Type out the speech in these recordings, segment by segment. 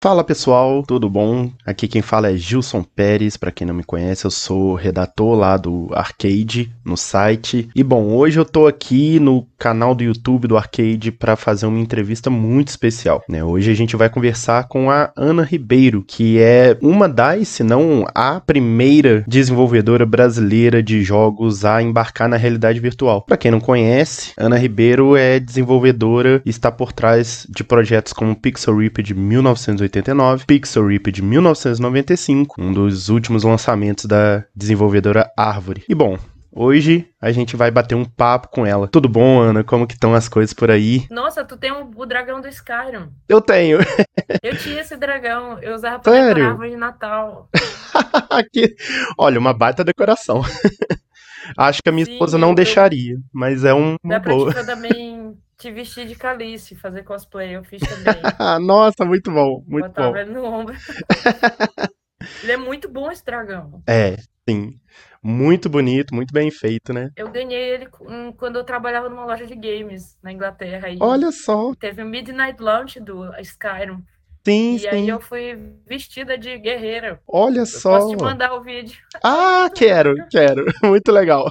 Fala pessoal, tudo bom? Aqui quem fala é Gilson Pérez, para quem não me conhece, eu sou redator lá do Arcade no site. E bom, hoje eu tô aqui no canal do YouTube do Arcade para fazer uma entrevista muito especial, né? Hoje a gente vai conversar com a Ana Ribeiro, que é uma das, se não a primeira desenvolvedora brasileira de jogos a embarcar na realidade virtual. Para quem não conhece, Ana Ribeiro é desenvolvedora e está por trás de projetos como Pixel Rip de 1980 1989, Pixel Rip de 1995, um dos últimos lançamentos da desenvolvedora Árvore. E bom, Hoje a gente vai bater um papo com ela. Tudo bom, Ana? Como que estão as coisas por aí? Nossa, tu tem um, o dragão do Skyrim. Eu tenho. Eu tinha esse dragão. Eu usava pra Sério? decorar árvore de Natal. Aqui. Olha, uma baita decoração. Acho que a minha Sim, esposa não eu... deixaria, mas é um. Dá pra boa. também te vestir de Calice, fazer cosplay, eu fiz também. Nossa, muito bom, muito Botava bom. ele no ombro. ele é muito bom esse dragão. É, sim. Muito bonito, muito bem feito, né? Eu ganhei ele quando eu trabalhava numa loja de games na Inglaterra. Olha só. Teve o um Midnight Launch do Skyrim. Sim, e sim. aí eu fui vestida de guerreira. Olha eu só. Posso te mandar o vídeo. Ah, quero, quero. Muito legal.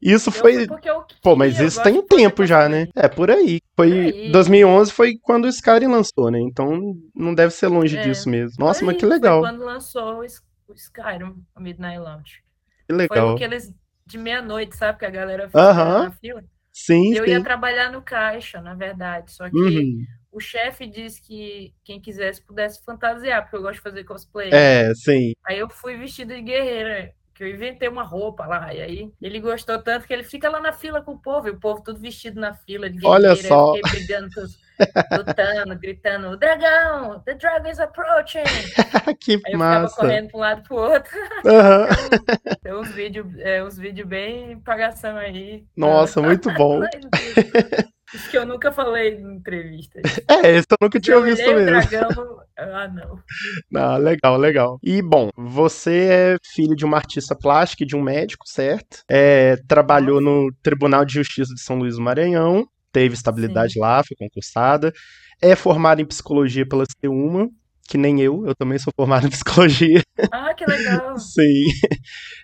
Isso foi. Eu Pô, mas isso tem um tempo já, né? É por aí. Foi. Aí. 2011 foi quando o Skyrim lançou, né? Então não deve ser longe é. disso mesmo. Nossa, mas que legal. Foi quando lançou o Skyrim, o Midnight Launch. Que legal. Foi aqueles de meia-noite, sabe? Que a galera fica uh -huh. na fila. Sim. Eu sim. ia trabalhar no caixa, na verdade. Só que. Uhum. O chefe disse que quem quisesse pudesse fantasiar, porque eu gosto de fazer cosplay. É, sim. Aí eu fui vestida de guerreira que eu inventei uma roupa lá, e aí ele gostou tanto que ele fica lá na fila com o povo, e o povo tudo vestido na fila, de Olha só. Eu brigando, lutando, gritando, dragão, the dragon is approaching. que aí eu massa. ficava correndo para um lado para o outro. Uhum. Tem uns vídeos é, uns vídeo bem pagação aí. Nossa, muito bom. Isso que eu nunca falei em entrevista. É, esse eu nunca tinha visto mesmo. Dragão... Ah, não. Não, legal, legal. E, bom, você é filho de uma artista plástica e de um médico, certo? É, trabalhou no Tribunal de Justiça de São Luís do Maranhão, teve estabilidade Sim. lá, foi concursada. É formada em psicologia pela C1 que nem eu, eu também sou formado em psicologia. Ah, que legal! Sim.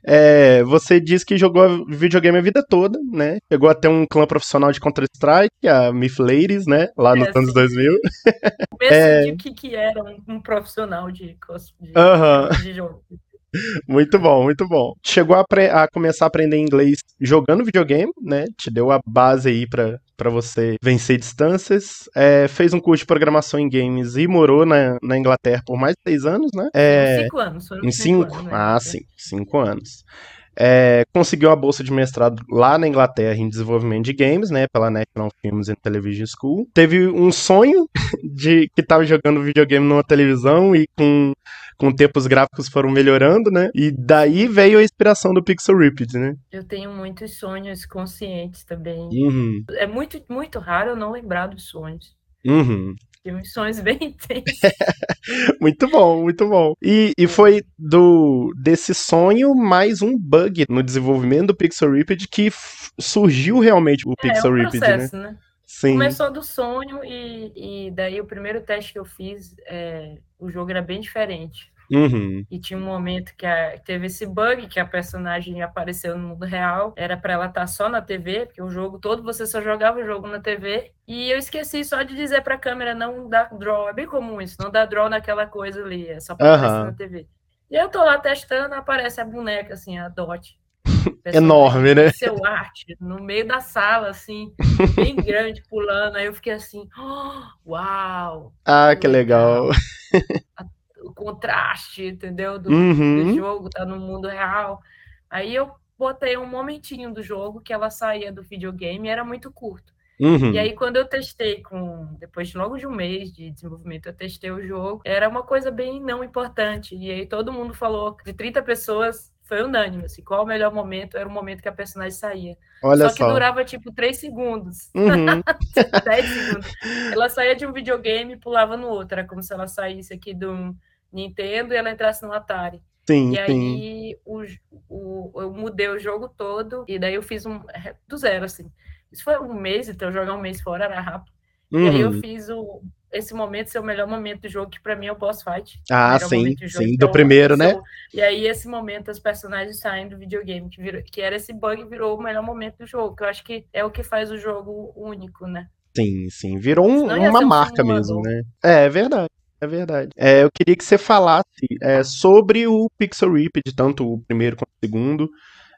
É, você disse que jogou videogame a vida toda, né? Chegou até um clã profissional de Counter-Strike, a Myth Ladies, né? Lá é, nos anos 2000. Pensa é... de que, que era um, um profissional de, de, uh -huh. de jogo. Muito bom, muito bom. Chegou a, a, começar a aprender inglês jogando videogame, né? Te deu a base aí pra, pra você vencer distâncias. É, fez um curso de programação em games e morou na, na Inglaterra por mais de seis anos, né? É, cinco anos. Em cinco? cinco? Anos, né? Ah, sim, cinco anos. É, conseguiu a bolsa de mestrado lá na Inglaterra em desenvolvimento de games, né, pela National Films and Television School. Teve um sonho de que estava jogando videogame numa televisão e com com o tempo os gráficos foram melhorando, né? E daí veio a inspiração do Pixel Ripped, né? Eu tenho muitos sonhos conscientes também. Uhum. É muito, muito raro eu não lembrar dos sonhos. Uhum. Tem uns sonhos bem intensos. muito bom, muito bom. E, e foi do desse sonho mais um bug no desenvolvimento do Pixel Ripped que surgiu realmente o é, Pixel é um Ripped, processo, né? né? Sim. Começou do sonho e, e daí o primeiro teste que eu fiz, é, o jogo era bem diferente. Uhum. E tinha um momento que a, teve esse bug que a personagem apareceu no mundo real. Era para ela estar tá só na TV, porque o jogo todo você só jogava o jogo na TV. E eu esqueci só de dizer para a câmera não dar draw. É bem comum isso, não dar draw naquela coisa ali, é só para uhum. na TV. E eu tô lá testando, aparece a boneca assim, a Dot. Enorme, né? Seu arte, no meio da sala, assim, bem grande, pulando. Aí eu fiquei assim, oh, uau! Ah, que legal. legal. O contraste, entendeu? Do, uhum. do, jogo, tá no mundo real. Aí eu botei um momentinho do jogo que ela saía do videogame e era muito curto. Uhum. E aí, quando eu testei com. Depois de logo de um mês de desenvolvimento, eu testei o jogo. Era uma coisa bem não importante. E aí todo mundo falou, de 30 pessoas, foi unânime, assim, qual o melhor momento? Era o momento que a personagem saía. Olha só que durava, tipo, 3 segundos. Uhum. 10 segundos. Ela saía de um videogame e pulava no outro. Era como se ela saísse aqui do Nintendo e ela entrasse no Atari. Sim, e aí o, o, eu mudei o jogo todo e daí eu fiz um do zero, assim. Isso foi um mês, então jogar um mês fora era rápido. Uhum. E aí eu uhum. fiz o. esse momento ser o melhor momento do jogo, que para mim é o boss fight. Ah, sim, do sim, do primeiro, né? E aí, esse momento, os personagens saem do videogame, que, virou, que era esse bug, virou o melhor momento do jogo, que eu acho que é o que faz o jogo único, né? Sim, sim, virou um, uma um marca mesmo, né? É, é verdade. É verdade. É, eu queria que você falasse é, sobre o Pixel Rip, de tanto o primeiro quanto o segundo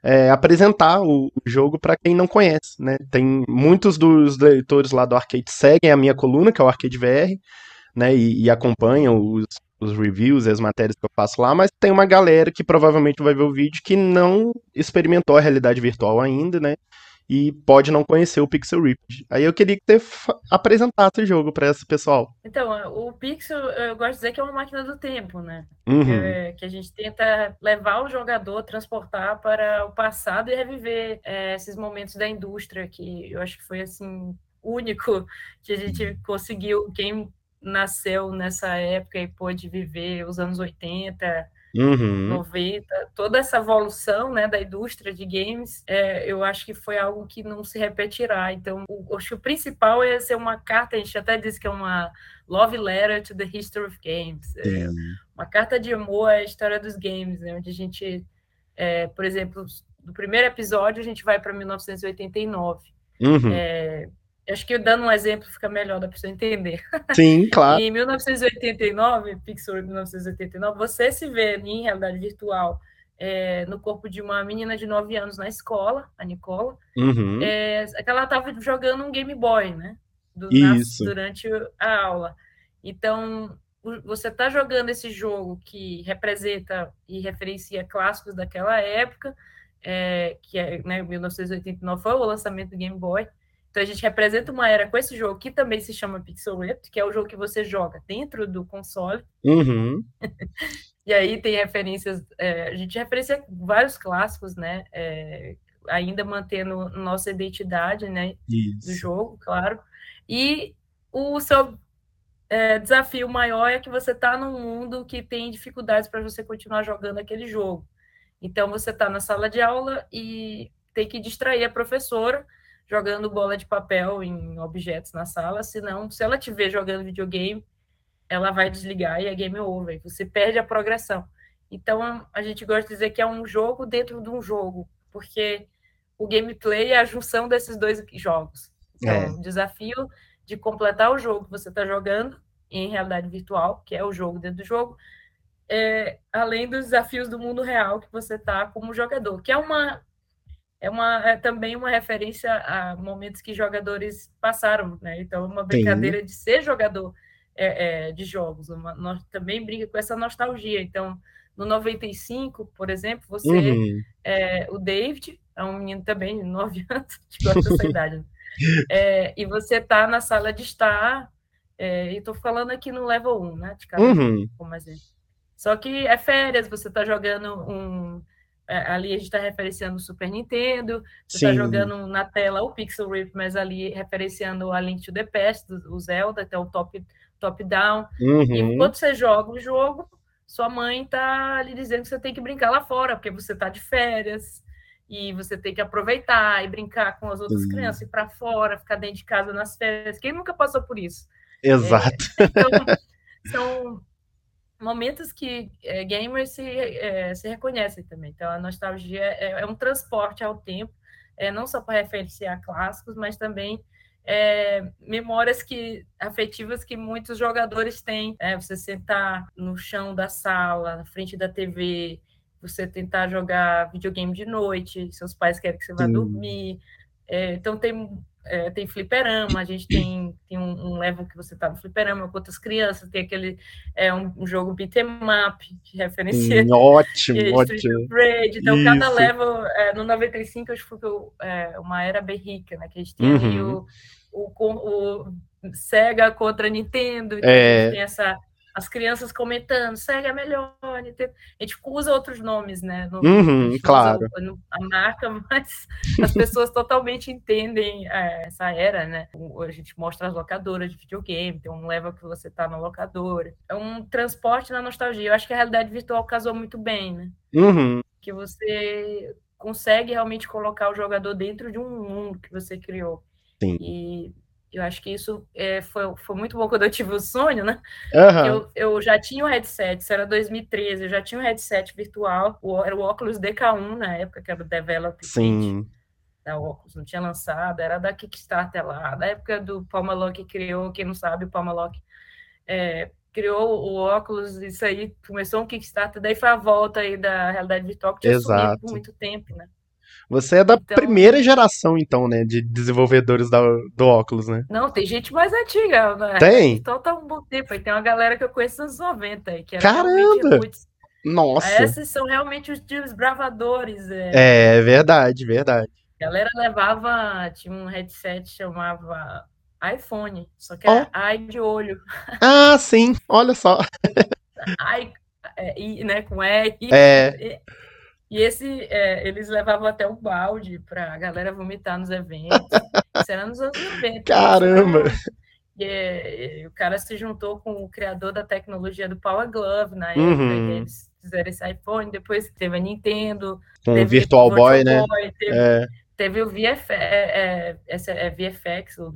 é, apresentar o, jogo para quem não conhece, né? Tem muitos dos leitores lá do Arcade seguem a minha coluna, que é o Arcade VR, né? E, e acompanham os, os reviews e as matérias que eu faço lá, mas tem uma galera que provavelmente vai ver o vídeo que não experimentou a realidade virtual ainda, né? E pode não conhecer o Pixel Ripped. Aí eu queria que você apresentasse o jogo para esse pessoal. Então, o Pixel, eu gosto de dizer que é uma máquina do tempo, né? Uhum. Que, que, a gente tenta levar o jogador, transportar para o passado e reviver é, esses momentos da indústria que eu acho que foi assim único que a gente conseguiu. Quem nasceu nessa época e pôde viver os anos 80, uhum. 90, toda essa evolução né, da indústria de games, é, eu acho que foi algo que não se repetirá. Então, o, acho que o principal é ser uma carta, a gente até disse que é uma love letter to the history of games. É, uma carta de amor à história dos games, né, onde a gente, é, por exemplo, no primeiro episódio, a gente vai para 1989. Uhum. É, Acho que dando um exemplo fica melhor da pessoa entender. Sim, claro. em 1989, Pixar 1989, você se vê em realidade virtual é, no corpo de uma menina de 9 anos na escola, a Nicola, uhum. é, que ela estava jogando um Game Boy, né? Do, Isso. Na, durante a aula. Então, você está jogando esse jogo que representa e referencia clássicos daquela época, é, que é, né, 1989 foi o lançamento do Game Boy, então a gente representa uma era com esse jogo que também se chama Pixel Ripped, que é o jogo que você joga dentro do console. Uhum. e aí tem referências, é, a gente referencia vários clássicos, né? É, ainda mantendo nossa identidade, né? Isso. Do jogo, claro. E o seu é, desafio maior é que você está num mundo que tem dificuldades para você continuar jogando aquele jogo. Então você está na sala de aula e tem que distrair a professora jogando bola de papel em objetos na sala, senão, se ela te ver jogando videogame, ela vai desligar e é game over, você perde a progressão. Então, a gente gosta de dizer que é um jogo dentro de um jogo, porque o gameplay é a junção desses dois jogos. Então, é. o desafio de completar o jogo que você está jogando em realidade virtual, que é o jogo dentro do jogo, é, além dos desafios do mundo real que você está como jogador, que é uma é, uma, é também uma referência a momentos que jogadores passaram, né? Então, é uma brincadeira Sim. de ser jogador é, é, de jogos. Uma, nós também brinca com essa nostalgia. Então, no 95, por exemplo, você, uhum. é, o David, é um menino também de 9 anos, gosta dessa idade, né? é, e você está na sala de estar, é, e estou falando aqui no level 1, né? De cada uhum. como exemplo. Só que é férias, você está jogando um ali a gente está referenciando o Super Nintendo, você está jogando na tela o Pixel Rip, mas ali referenciando a Link to the Past, o Zelda, até o top, top down. Uhum. E enquanto você joga o jogo, sua mãe está lhe dizendo que você tem que brincar lá fora, porque você está de férias e você tem que aproveitar e brincar com as outras uhum. crianças, ir para fora, ficar dentro de casa nas férias. Quem nunca passou por isso? Exato. É, então, são momentos que é, gamers se, é, se reconhecem também. Então, a nostalgia é, é um transporte ao tempo, é, não só para referenciar clássicos, mas também é, memórias que afetivas que muitos jogadores têm. É, você sentar no chão da sala, na frente da TV, você tentar jogar videogame de noite, seus pais querem que você vá Sim. dormir. Então, tem é, tem fliperama, a gente tem, tem um, um level que você tá no fliperama com outras crianças, tem aquele é, um, um jogo beat'em up, que referencia. Hum, ótimo, ótimo. Braid. Então, Isso. cada level, é, no 95, acho que foi é, uma era bem rica, né? Que a gente tem uhum. o, o, o Sega contra Nintendo, então é... a gente tem essa as crianças comentando, Sega é melhor, a gente usa outros nomes, né? No, uhum, claro. a marca, mas as pessoas totalmente entendem é, essa era, né? A gente mostra as locadoras de videogame, tem um level que você tá na locadora. É um transporte na nostalgia. Eu acho que a realidade virtual casou muito bem, né? Uhum. Que você consegue realmente colocar o jogador dentro de um mundo que você criou. Sim. E eu acho que isso é, foi, foi muito bom quando eu tive o sonho, né? Aham. Eu, eu já tinha o headset, isso era 2013, eu já tinha o headset virtual, o, era o óculos DK1 na época, que era o Develop Kit Sim. da óculos, não tinha lançado, era da Kickstarter lá, da época do Palmalock criou, quem não sabe, o Palmalock é, criou o óculos, isso aí começou um Kickstarter, daí foi a volta aí da realidade virtual que tinha sumido Exato. por muito tempo, né? Você é da Então- primeira geração, então, né? De desenvolvedores da- do óculos, né? Não, tem gente mais antiga, né? Tem? Então tá um bom tempo. Aí tem uma galera que eu conheço nos 90 aí, que Caramba! roots. Nossa. Esses são realmente os desbravadores. É. É verdade, verdade. A galera levava, tinha um headset chamava iPhone, só que era i de olho, Ah, sim. Olha só. i, é, né, com. I, É. E, esse, é, eles levavam até um balde pra galera vomitar nos eventos. Isso era nos anos 90. Caramba. E, é, e o cara se juntou com o criador da tecnologia do Power Glove na época, Uhum. eles fizeram esse iPhone, depois teve a Nintendo, Com o teve Virtual Boy, né? Boy, teve, É. teve o VF, é, é, essa é VFX, o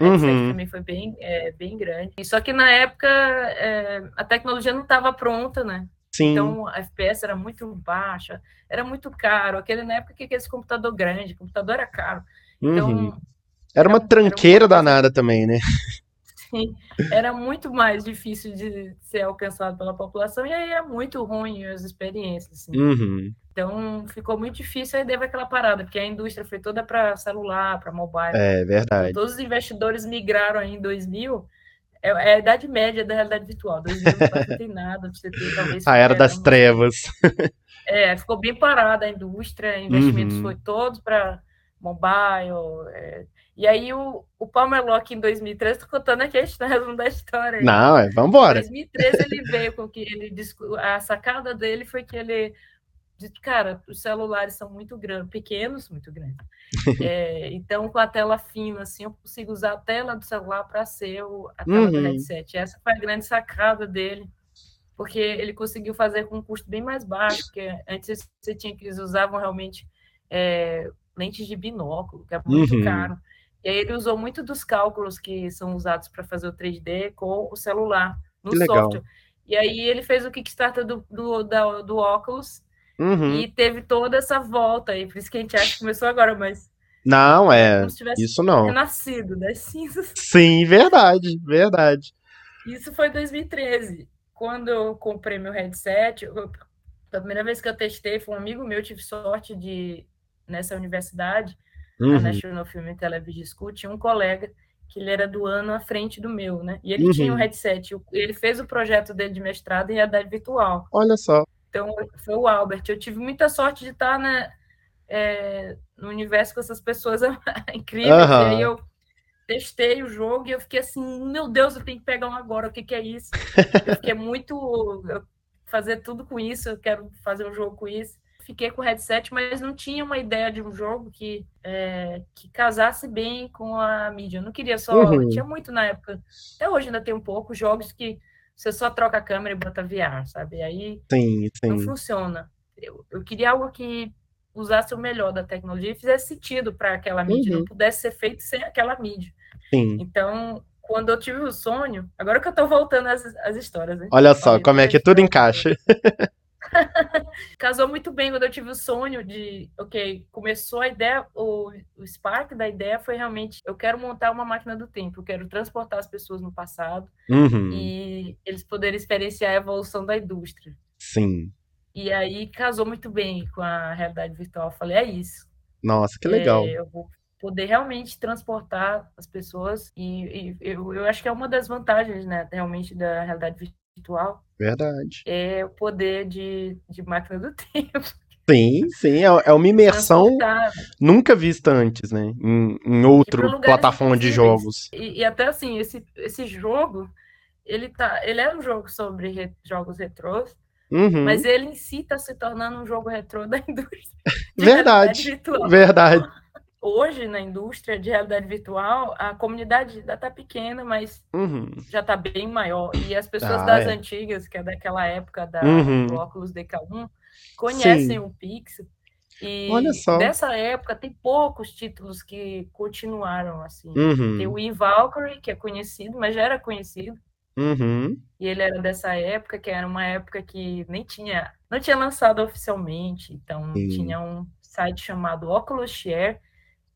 o headset Uhum. também foi bem, é, bem grande. Só que na época a tecnologia não estava pronta, né? Sim. Então a FPS era muito baixa, era muito caro. Aquele na época que esse computador grande, computador era caro. Então Uhum. Era uma era- tranqueira era uma coisa- danada também, né? Sim, era muito mais difícil de ser alcançado pela população e aí era muito ruim as experiências. assim. Uhum. Então ficou muito difícil aí deve aquela parada, porque a indústria foi toda para celular, para mobile. É Então, verdade. todos os investidores migraram aí em 2000. É, é a idade média da realidade virtual. 2000 quase não tem nada você ter, talvez. A era das trevas. É, ficou bem parada a indústria, investimentos Uhum. foi todos para mobile. é. E aí o, o Palmer Locke em 2013, tô contando aqui a história, da história. Não, é, Em vambora. 2013 ele veio com que ele a sacada dele foi que ele disse, cara, os celulares são muito grandes, pequenos, muito grandes. É, então com a tela fina assim, eu consigo usar a tela do celular para ser o, a tela do Uhum. headset. Essa foi a grande sacada dele. Porque ele conseguiu fazer com um custo bem mais baixo, porque antes você tinha que eles usavam realmente é, lentes de binóculo, que é muito Uhum. caro. E aí ele usou muito dos cálculos que são usados para fazer o 3D com o celular, no software. E aí ele fez o Kickstarter do, do, da- do óculos Uhum. e teve toda essa volta aí. Por isso que a gente acha que começou agora, mas Não, é é. como se tivesse Isso não. renascido das cinzas. Sim, verdade, verdade. Isso foi 2013. Quando eu comprei meu headset, eu- a primeira vez que eu testei foi um amigo meu, tive sorte de, nessa universidade, Uhum. National Film and Television School, tinha um colega que ele era do ano à frente do meu, né? E ele Uhum. tinha um headset. o- Ele fez o projeto dele de mestrado em realidade virtual. Olha só. Então, foi o Albert. Eu tive muita sorte de estar né, é, no universo com essas pessoas incríveis. Aham. E aí eu testei o jogo e eu fiquei assim, meu Deus, eu tenho que pegar um agora, o que, que é isso? Eu fiquei muito... eu fazer tudo com isso, eu quero fazer um jogo com isso. Fiquei com o headset, mas não tinha uma ideia de um jogo que, é, que casasse bem com a mídia. Eu não queria só... Uhum. Tinha muito na época. Até hoje ainda tem um pouco jogos que você só troca a câmera e bota VR, sabe? Aí Sim, não sim. funciona. Eu, eu queria algo que usasse o melhor da tecnologia e fizesse sentido para aquela mídia, Uhum. não pudesse ser feito sem aquela mídia. Sim. Então, quando eu tive o sonho, agora que eu tô voltando às, às histórias, né? Olha só Falei como é que tudo encaixa. Casou muito bem quando eu tive o sonho de, ok, começou a ideia, o, o spark da ideia foi realmente, eu quero montar uma máquina do tempo, eu quero transportar as pessoas no passado Uhum. e eles poderem experienciar a evolução da indústria. Sim. E aí casou muito bem com a realidade virtual. Eu falei, é isso. Nossa, que legal. É, eu vou poder realmente transportar as pessoas e, e eu, eu acho que é uma das vantagens, né, realmente da realidade virtual Verdade. é o poder de, de máquina do tempo. Sim, sim. É, é uma imersão nunca vista antes, né? Em, em outro plataforma de jogos. E, e até assim, esse, esse jogo, ele tá, ele é um jogo sobre re- jogos retrôs, Uhum. mas ele em si está se tornando um jogo retrô da indústria. de Verdade. Verdade. Hoje, na indústria de realidade virtual, a comunidade ainda está pequena, mas Uhum. já está bem maior. E as pessoas Ah, das é. antigas, que é daquela época da, Uhum. do óculos DK1, conhecem o Pixel. E Olha só. dessa época tem poucos títulos que continuaram assim. Uhum. Tem o Eve Valkyrie, que é conhecido, mas já era conhecido. Uhum. E ele era dessa época, que era uma época que nem tinha, não tinha lançado oficialmente. Então Sim. tinha um site chamado Oculus Share.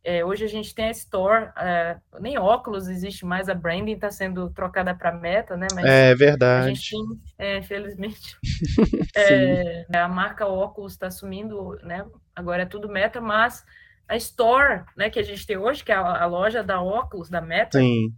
É, hoje a gente tem a Store, é, nem óculos existe mais, a branding está sendo trocada para Meta, né? Mas É a verdade. gente tem, é, infelizmente, Sim. é, a marca óculos está assumindo, né? Agora é tudo Meta, mas a Store, né, que a gente tem hoje, que é a, a loja da óculos da Meta, Sim.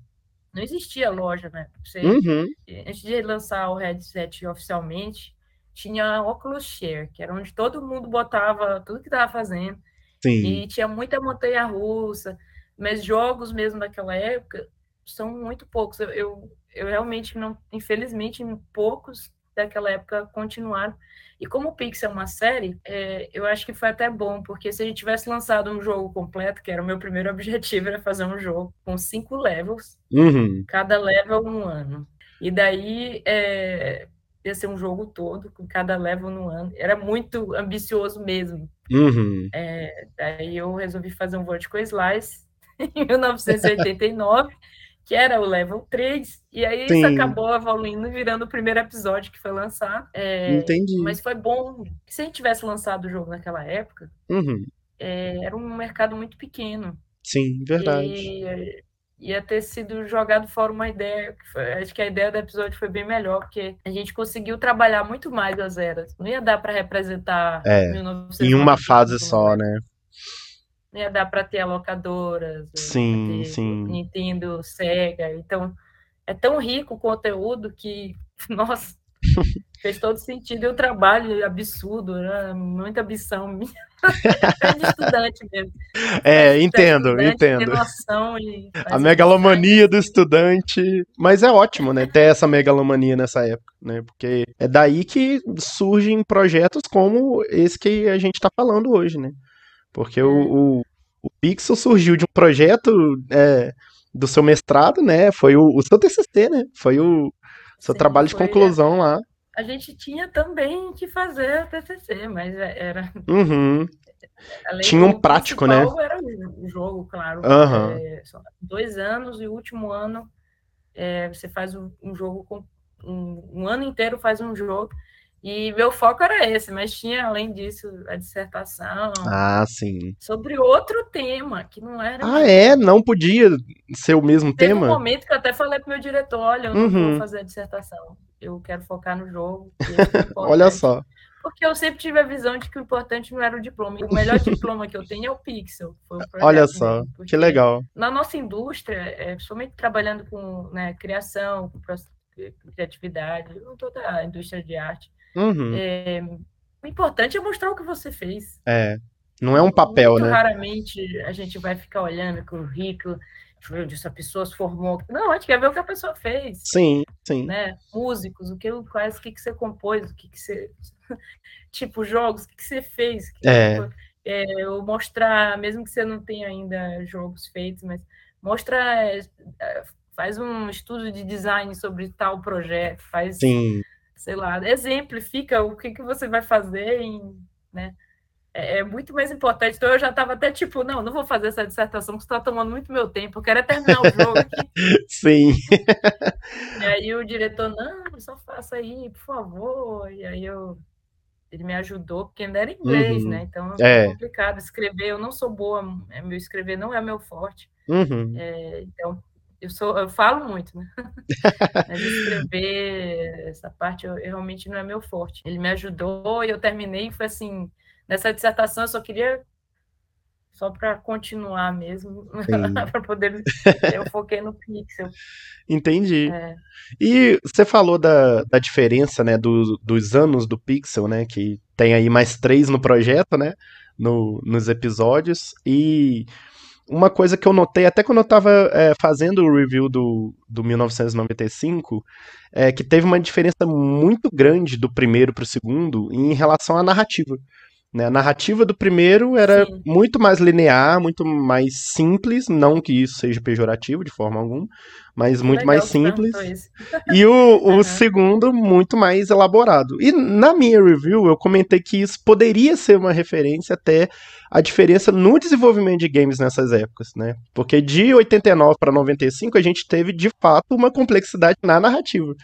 não existia loja, né? Você, Uhum. Antes de lançar o headset oficialmente, tinha Oculus Share, que era onde todo mundo botava tudo que estava fazendo. Sim. E tinha muita montanha russa, mas jogos mesmo daquela época são muito poucos. Eu, eu, eu realmente não, infelizmente, poucos daquela época continuaram. E como o Pixel é uma série, é, eu acho que foi até bom, porque se a gente tivesse lançado um jogo completo, que era o meu primeiro objetivo, era fazer um jogo com cinco levels, Uhum. cada level um ano. E daí é, ia ser um jogo todo, com cada level no ano. Era muito ambicioso mesmo. Uhum. É, daí eu resolvi fazer um Vertical Slice em 1989, que era o level 3, e aí Sim. isso acabou evoluindo, virando o primeiro episódio que foi lançado. É, Entendi. mas foi bom. Se a gente tivesse lançado o jogo naquela época, Uhum. é, era um mercado muito pequeno. Sim, verdade. E ia ter sido jogado fora uma ideia. que foi- acho que a ideia do episódio foi bem melhor, porque a gente conseguiu trabalhar muito mais as eras. Não ia dar para representar É, 1995, Em uma fase né? só, né? Não ia dar para ter alocadoras, Sim, pra ter sim. Nintendo, Sega. Então, é tão rico o conteúdo que, nossa, fez todo sentido. E o trabalho absurdo, né? muita ambição minha. É de estudante mesmo. É, entendo, estudante, entendo. A megalomania do estudante. Mas é ótimo, né? Ter essa megalomania nessa época, né? Porque é daí que surgem projetos como esse que a gente tá falando hoje, né? Porque o, o, o Pixel surgiu de um projeto é, do seu mestrado, né? Foi o, o seu TCC, né? Foi o seu Sim, trabalho de foi, conclusão lá. A gente tinha também que fazer o TCC, mas é, era Uhum. Tinha um prático, né? Era o jogo, claro. Aham. É, dois anos e o último ano é, você faz um, um jogo com um, um ano inteiro faz um jogo e meu foco era esse, mas tinha além disso a dissertação Ah, sim. sobre outro tema que não era. Ah, é? Não podia ser o mesmo Teve um tema? momento que eu até falei pro meu diretor, olha, eu não Uhum. vou fazer a dissertação, eu quero focar no jogo. é Olha só. Porque eu sempre tive a visão de que o importante não era o diploma. O melhor diploma que eu tenho é o Pixel. O Olha só. Que legal. Na nossa indústria, é, principalmente trabalhando com né, criação, com criatividade, toda a indústria de arte, Uhum. é, o importante é mostrar o que você fez. É. Não é um papel, Muito né? raramente a gente vai ficar olhando eu ver onde essa pessoa se formou. Não, a gente quer ver o que a pessoa fez. Sim, sim. Né? Músicos, o que, quais, o que, que você compôs, o que, que você. tipo, jogos, o que, que você fez. Que É. é, mostrar, mesmo que você não tenha ainda jogos feitos, mas mostra, é, faz um estudo de design sobre tal projeto, faz, Sim. Sei lá, exemplifica o que, que você vai fazer em, né? É, é muito mais importante. Então eu já estava até tipo, não, não vou fazer essa dissertação, porque está tomando muito meu tempo, eu quero é terminar o jogo aqui. Sim. E aí o diretor, não, só faça aí, por favor. E aí eu ele me ajudou, porque ainda era inglês, Uhum. né? Então É. é complicado escrever. Eu não sou boa, é, meu escrever não é meu forte. Uhum. É, então eu sou, eu falo muito, né? Mas escrever essa parte eu, realmente não é meu forte. Ele me ajudou e eu terminei. Foi assim, nessa dissertação eu só queria só para continuar mesmo, para poder. Eu foquei no Pixel. Entendi. É. E você falou da, da diferença, né, do- dos anos do Pixel, né, que tem aí mais três no projeto, né, no- nos episódios, e uma coisa que eu notei, até quando eu tava é, fazendo o review do, do 1995, é que teve uma diferença muito grande do primeiro pro segundo em relação à narrativa. Né? A narrativa do primeiro era Sim. muito mais linear, muito mais simples, não que isso seja pejorativo de forma alguma, mas muito Legal mais simples. E o, o Aham. segundo, muito mais elaborado. E na minha review, eu comentei que isso poderia ser uma referência até à diferença no desenvolvimento de games nessas épocas, né? Porque de 89 para 95, a gente teve, de fato, uma complexidade na narrativa.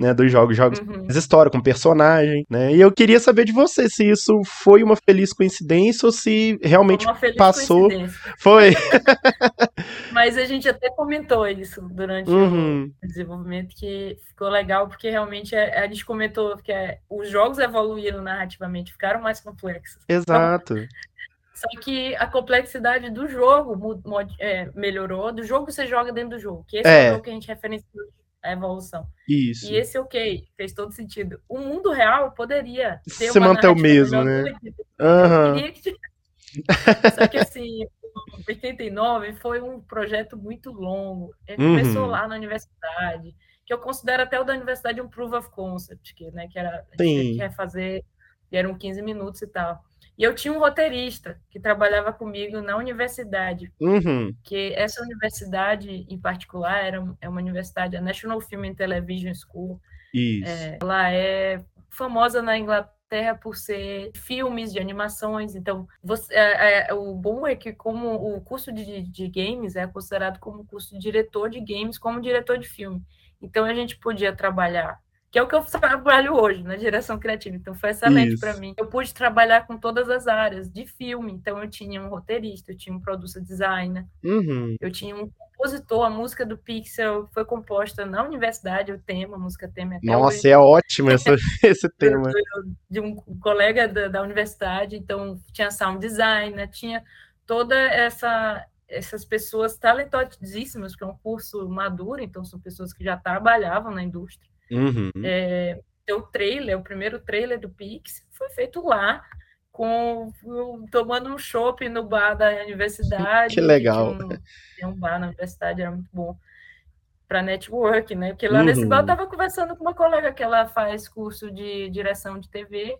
Né, dos jogos, jogos Uhum. mais história, com personagem, né? E eu queria saber de você se isso foi uma feliz coincidência ou se realmente Uma feliz passou. coincidência. foi. Mas a gente até comentou isso durante Uhum, o desenvolvimento, que ficou legal, porque realmente é- a gente comentou que é, os jogos evoluíram narrativamente, ficaram mais complexos. exato. Só que a complexidade do jogo é, melhorou, do jogo que você joga dentro do jogo, que esse é, É. o jogo que a gente referenciou a evolução. Isso. E esse, ok, fez todo sentido. O mundo real poderia ter Se manter o mesmo, né? do que- que Só que assim, o 89 foi um projeto muito longo. Ele Uhum. começou lá na universidade, que eu considero até o da universidade um proof of concept, que, né, que era quer fazer, e eram 15 minutos e tal. E eu tinha um roteirista que trabalhava comigo na universidade, Uhum. que essa universidade em particular era é uma universidade, a National Film and Television School, Isso. ela é famosa na Inglaterra por ser filmes de animações. Então, você- é- é- o bom é que como o curso de, de games é considerado como curso de diretor de games, como diretor de filme. Então, a gente podia trabalhar, que é o que eu trabalho hoje, na direção criativa. Então, foi excelente para mim. Eu pude trabalhar com todas as áreas de filme. Então, eu tinha um roteirista, eu tinha um producer designer, Uhum. eu tinha um compositor, a música do Pixel foi composta na universidade, o tema, a música tema é até hoje Nossa, é ótimo essa- esse do- tema. de um colega da, da universidade, então tinha sound designer, tinha toda essa essas pessoas talentosíssimas, que é um curso maduro, então são pessoas que já trabalhavam na indústria. Uhum. É, o trailer, o primeiro trailer do Pix foi feito lá, com tomando um chopp no bar da universidade. Que legal. Tinha um, um bar na universidade, era muito bom para network, né? Porque lá nesse Uhum. bar eu estava conversando com uma colega que ela faz curso de direção de TV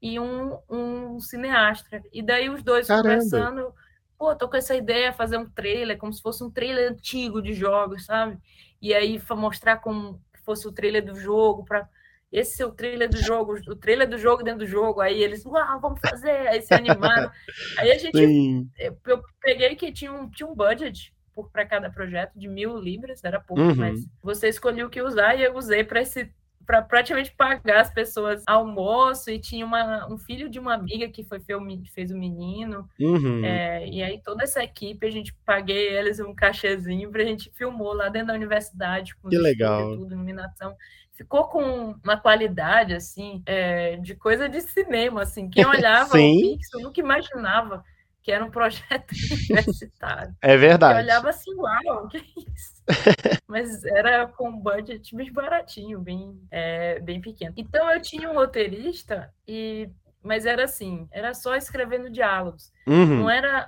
e um, um cineasta. E daí os dois Caramba. conversando, pô, tô com essa ideia, fazer um trailer, como se fosse um trailer antigo de jogos, sabe? E aí mostrar como fosse o trailer do jogo, para esse é o trailer do jogo, o trailer do jogo dentro do jogo. Aí eles, uau, vamos fazer, aí se animaram. aí a gente Sim. eu, eu peguei que tinha um, tinha um budget para cada projeto de mil libras, era pouco, Uhum. mas você escolheu o que usar e eu usei para esse para praticamente pagar as pessoas almoço e tinha uma, um filho de uma amiga que foi fez o, me- fez o menino Uhum. é, e aí toda essa equipe a gente paguei eles um cachezinho para a gente filmou lá dentro da universidade com Que legal. tudo iluminação ficou com uma qualidade assim é, de coisa de cinema assim quem olhava o. Pixel nunca imaginava que era um projeto universitário É eu verdade. olhava assim, uau, que isso? Mas era com um budget bem baratinho, bem, é, bem pequeno. Então eu tinha um roteirista, e, mas era assim, era só escrevendo diálogos. Uhum. Não era.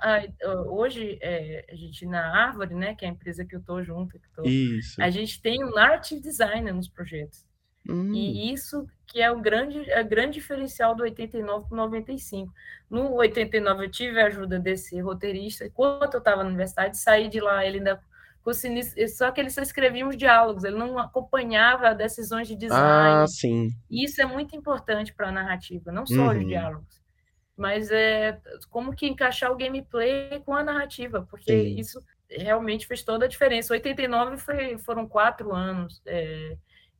hoje, é, a gente na Árvore, né, que é a empresa que eu estou junto, que eu tô, Isso. a gente tem um narrative designer nos projetos. Hum. E isso que é o grande, a grande diferencial do 89 para o 95. No 89 eu tive a ajuda desse roteirista. Enquanto eu estava na universidade, saí de lá, ele ainda só que ele só escrevia os diálogos, ele não acompanhava decisões de design. Ah, sim. Isso é muito importante para a narrativa, não só Uhum. os diálogos, mas é como que encaixar o gameplay com a narrativa, porque Sim. isso realmente fez toda a diferença. 89 foi, foram quatro anos. é,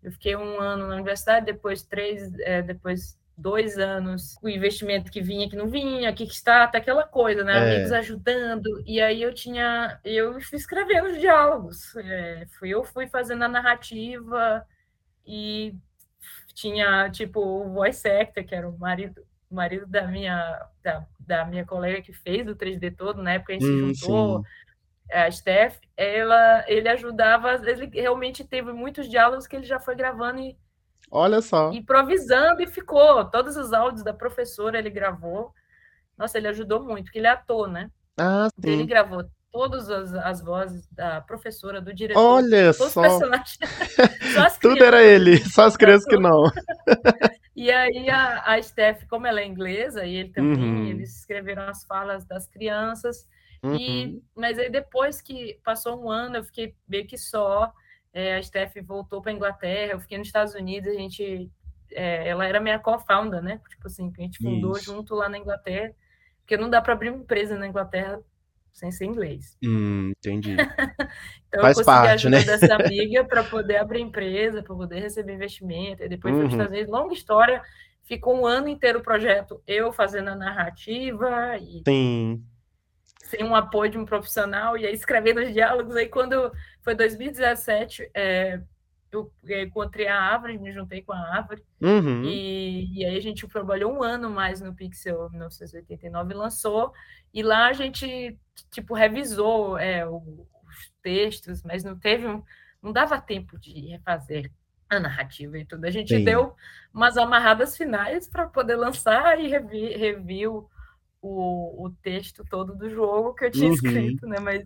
eu fiquei um ano na universidade, depois três, é, depois dois anos, o investimento que vinha, que não vinha, Kickstarter, aquela coisa, né? É. Amigos ajudando. E aí eu tinha, eu fui escrevendo os diálogos. É, fui, eu fui fazendo a narrativa e tinha tipo o voice actor, que era o marido, o marido da minha da, da minha colega que fez o 3D todo, na época a gente Hum, se juntou, a Steph, ela, ele ajudava, ele realmente teve muitos diálogos que ele já foi gravando e Olha só. improvisando e ficou. Todos os áudios da professora ele gravou. Nossa, ele ajudou muito, porque ele é ator, né? Ah, Então, ele sim. gravou todas as, as vozes da professora, do diretor, Olha todos os só. personagens. Só Tudo era ele, só as crianças que não. E aí a, a Steph, como ela é inglesa, e ele também, Uhum. eles escreveram as falas das crianças. E, Uhum. mas aí depois que passou um ano, eu fiquei meio que só. É, a Steph voltou para Inglaterra, eu fiquei nos Estados Unidos, a gente, é, ela era minha co-founder, né? Tipo assim, que a gente fundou Isso. junto lá na Inglaterra, porque não dá para abrir uma empresa na Inglaterra sem ser inglês. Hum, entendi. Então Faz eu consegui a parte, ajuda né? dessa amiga para poder abrir empresa, para poder receber investimento. E depois fui para os Uhum. Estados Unidos. Longa história. Ficou um ano inteiro o projeto, eu fazendo a narrativa e Sim. Sem um apoio de um profissional, e aí escrevendo os diálogos. Aí quando foi 2017, é, eu encontrei a Árvore, me juntei com a Árvore, Uhum. e, e aí a gente trabalhou um ano mais no Pixel 1989 e lançou, e lá a gente, tipo, revisou é, o, os textos, mas não teve um, não dava tempo de refazer a narrativa e tudo. A gente Sim. deu umas amarradas finais para poder lançar e revi, reviu o, o texto todo do jogo que eu tinha Uhum. escrito, né? Mas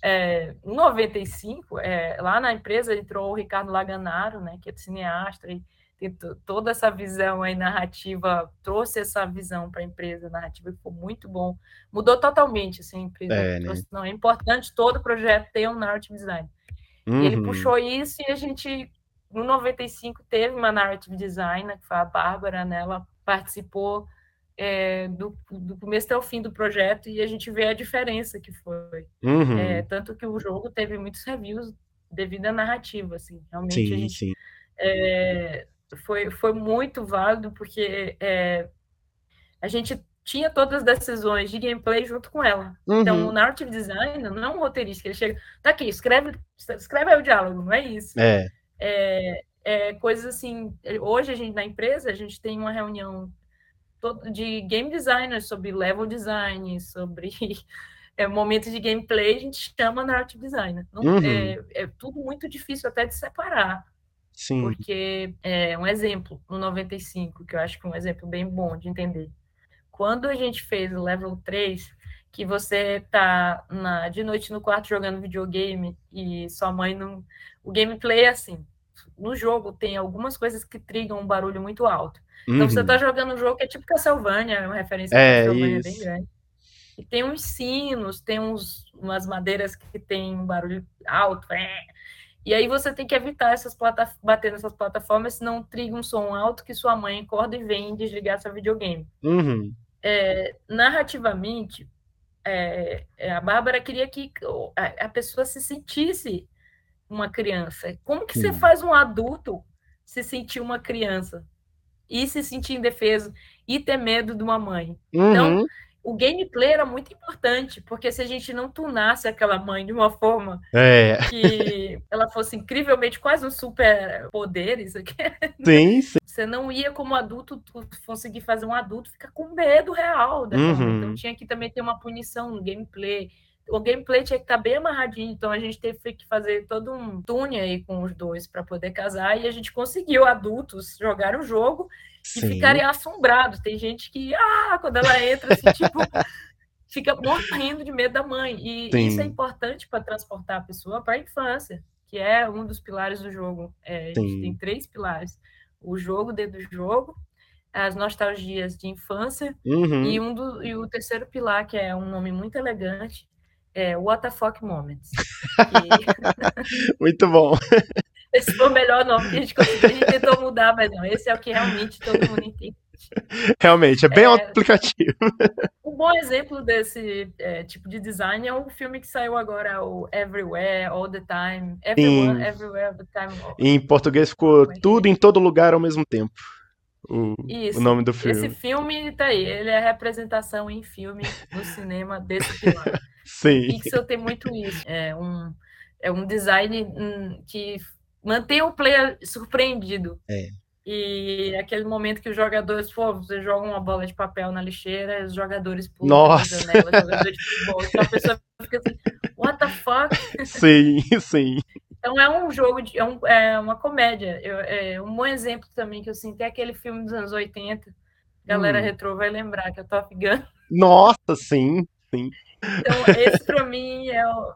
é, em 95, é, lá na empresa entrou o Ricardo Laganaro, né, que é cineasta, e tem toda essa visão aí narrativa, trouxe essa visão para a empresa narrativa, foi muito bom. Mudou totalmente assim, a empresa. É, né? trouxe, não, é importante todo projeto ter um narrative design. Uhum. Ele puxou isso e a gente, no 95, teve uma narrative designer, que foi a Bárbara, né, ela participou é, do, do, começo até o fim do projeto e a gente vê a diferença que foi. Uhum. É, tanto que o jogo teve muitos reviews devido à narrativa, assim. Realmente sim, gente sim. é, foi, foi muito válido porque é, a gente tinha todas as decisões de gameplay junto com ela. Uhum. Então, o narrative design não é um roteirista, ele chega, tá aqui, escreve, escreve aí o diálogo, não é isso. É. É, é coisas assim, hoje a gente na empresa, a gente tem uma reunião de game designers sobre level design, sobre é, momentos de gameplay, a gente chama narrative designer. Não, Uhum. é, é, tudo muito difícil até de separar. Sim. Porque, é, um exemplo, no 95, que eu acho que é um exemplo bem bom de entender. Quando a gente fez o level 3, que você tá na, de noite no quarto jogando videogame e sua mãe não. O gameplay é assim. No jogo tem algumas coisas que trigam um barulho muito alto. Então uhum. você tá jogando um jogo que é tipo Castlevania, uma referência é, Castlevania isso. bem grande. E tem uns sinos, tem uns, umas madeiras que tem um barulho alto. É. E aí você tem que evitar essas plata bater nessas plataformas, senão triga um som alto que sua mãe acorda e vem desligar seu videogame. Uhum. É, narrativamente, é, a Bárbara queria que a, a, pessoa se sentisse uma criança. Como que você faz um adulto se sentir uma criança? E se sentir indefeso e ter medo de uma mãe. Uhum. Então, o gameplay era muito importante, porque se a gente não tunasse aquela mãe de uma forma é. que ela fosse incrivelmente quase um super poder, isso aqui, sim, sim. você não ia como adulto conseguir fazer um adulto ficar com medo real daquela uhum. Então tinha que também ter uma punição no gameplay. O gameplay tinha que estar bem amarradinho, então a gente teve que fazer todo um tune aí com os dois para poder casar e a gente conseguiu adultos jogar o jogo Sim. e ficarem assombrados. Tem gente que, ah, quando ela entra, assim, tipo, fica morrendo de medo da mãe. E Sim. isso é importante para transportar a pessoa para a infância, que é um dos pilares do jogo. É, a gente tem três pilares: o jogo dentro do jogo, as nostalgias de infância uhum. e, um do, e o terceiro pilar, que é um nome muito elegante, é What the Fuck Moments. Que... muito bom. Esse foi o melhor nome que a gente conseguiu. A gente tentou mudar, mas não. Esse é o que realmente todo mundo entende. Realmente, é bem é... aplicativo. Um bom exemplo desse é, tipo de design é o filme que saiu agora, o Everywhere, All the Time. Everyone, Sim. Everywhere, All the Time. Em português ficou tudo em todo lugar ao mesmo tempo. O, Isso. o nome do filme. Esse filme tá aí, ele é a representação em filme no cinema desse pilar. Sim. Pixel tem muito isso. É um, é um design hum, que mantém o player surpreendido. É. E aquele momento que os jogadores, pô, você joga uma bola de papel na lixeira, os jogadores pulam Nossa. na janela, jogadores de futebol. Então a pessoa fica assim, what the fuck? Sim, sim. Então é um jogo, de, é, um, é uma comédia. Eu, é um bom exemplo também que eu sinto é aquele filme dos anos 80. Galera hum. retrô vai lembrar que é Top Gun. Nossa, sim, sim. Então, esse para mim é o,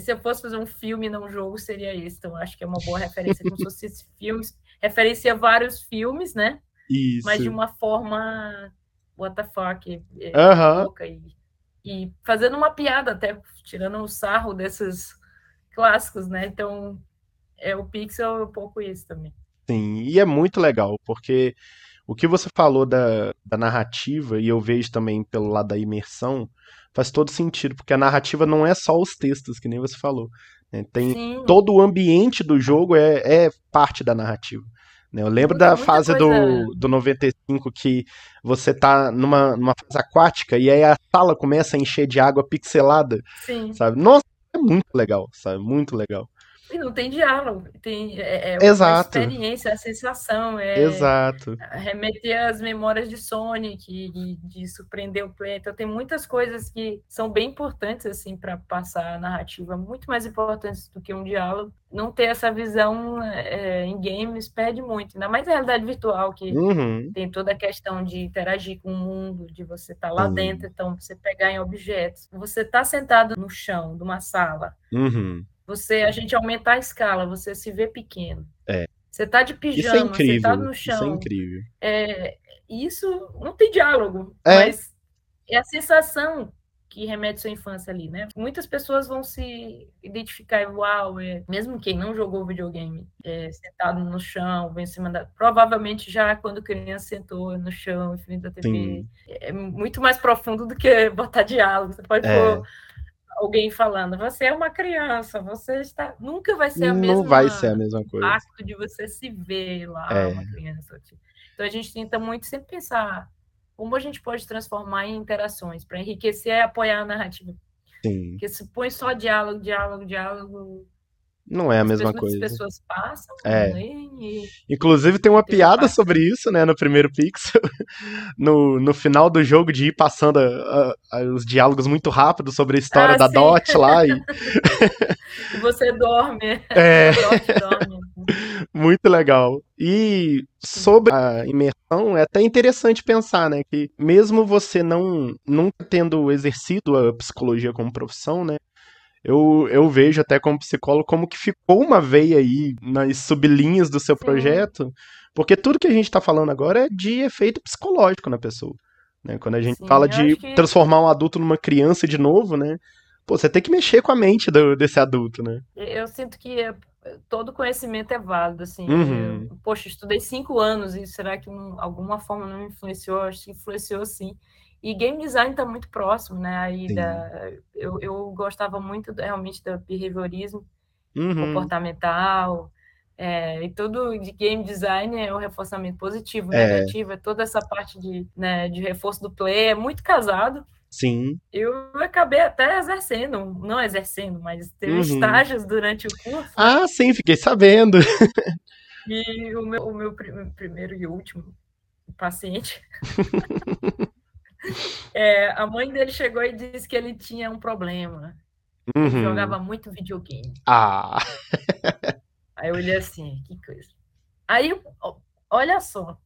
se eu fosse fazer um filme, não um jogo, seria esse. Então, acho que é uma boa referência, como se fosse esses filmes. Referencia vários filmes, né? Isso. mas de uma forma what the fuck, é, Aham. louca e, e fazendo uma piada até, tirando o sarro desses clássicos, né? Então, é o Pixel é um pouco isso também. Sim, e é muito legal, porque o que você falou da, da narrativa, e eu vejo também pelo lado da imersão, faz todo sentido, porque a narrativa não é só os textos, que nem você falou. né? Tem Sim, todo o ambiente do jogo é, é parte da narrativa. né? Eu lembro muita, da fase coisa. do, do 95 que você tá numa, numa fase aquática e aí a sala começa a encher de água pixelada, Sim. sabe? Nossa, muito legal, sabe? Muito legal. E não tem diálogo, tem é, é a Exato, experiência, a sensação, é exato. remeter às memórias de Sonic e de surpreender o player. Então tem muitas coisas que são bem importantes assim para passar a narrativa, muito mais importantes do que um diálogo. Não ter essa visão é, em games perde muito, ainda mais na realidade virtual que Uhum, tem toda a questão de interagir com o mundo, de você estar lá sim. dentro, então você pegar em objetos. Você está sentado no chão de uma sala, Uhum. Você a gente aumentar a escala, você se vê pequeno. É. Você tá de é pijama, sentado incrível. no Isso é chão. incrível. É, isso não tem diálogo, É, mas é a sensação que remete à sua infância ali, né? Muitas pessoas vão se identificar igual, é, mesmo quem não jogou videogame, é, sentado no chão, em cima da. Provavelmente já quando criança sentou no chão, em frente da TV. sim. É muito mais profundo do que botar diálogo. Você pode É. pôr alguém falando, você é uma criança, você está. Nunca vai ser a Não vai ser a mesma mesma coisa. impacto de você se ver lá, É, uma criança. Então a gente tenta muito sempre pensar como a gente pode transformar em interações para enriquecer e apoiar a narrativa. sim. Porque se põe só diálogo, diálogo, diálogo, Não é a as mesma coisa. pessoas passam, É. e Inclusive tem uma tem piada sobre isso, né, no primeiro Pixel. No, no final do jogo de ir passando a- a- os diálogos muito rápido sobre a história Ah, da sim. Dot lá e E você dorme, é dorme. muito legal. E sobre a imersão, é até interessante pensar, né, que mesmo você não nunca tendo exercido a psicologia como profissão, né, eu, eu vejo até como psicólogo como que ficou uma veia aí nas sublinhas do seu Sim, projeto, porque tudo que a gente tá falando agora é de efeito psicológico na pessoa, né? Quando a gente sim. fala de que transformar um adulto numa criança de novo, né? Pô, você tem que mexer com a mente do- desse adulto, né? eu sinto que é- todo conhecimento é válido, assim. Uhum. Eu, poxa, estudei cinco anos e será que um, alguma forma não me influenciou? Acho que influenciou sim. E game design está muito próximo, né? Aí da, eu, eu gostava muito realmente do behaviorismo Uhum. comportamental, é, e tudo de game design é o reforçamento positivo, É, negativo, é toda essa parte de, né, de reforço do play, é muito casado. sim. Eu acabei até exercendo, não exercendo, mas teve Uhum. estágios durante o curso, Ah, sim, fiquei sabendo. e o meu, o meu prim- primeiro e último paciente, é, a mãe dele chegou e disse que ele tinha um problema, ele Uhum. jogava muito videogame. Ah, Aí eu olhei assim, que coisa. Aí, olha só,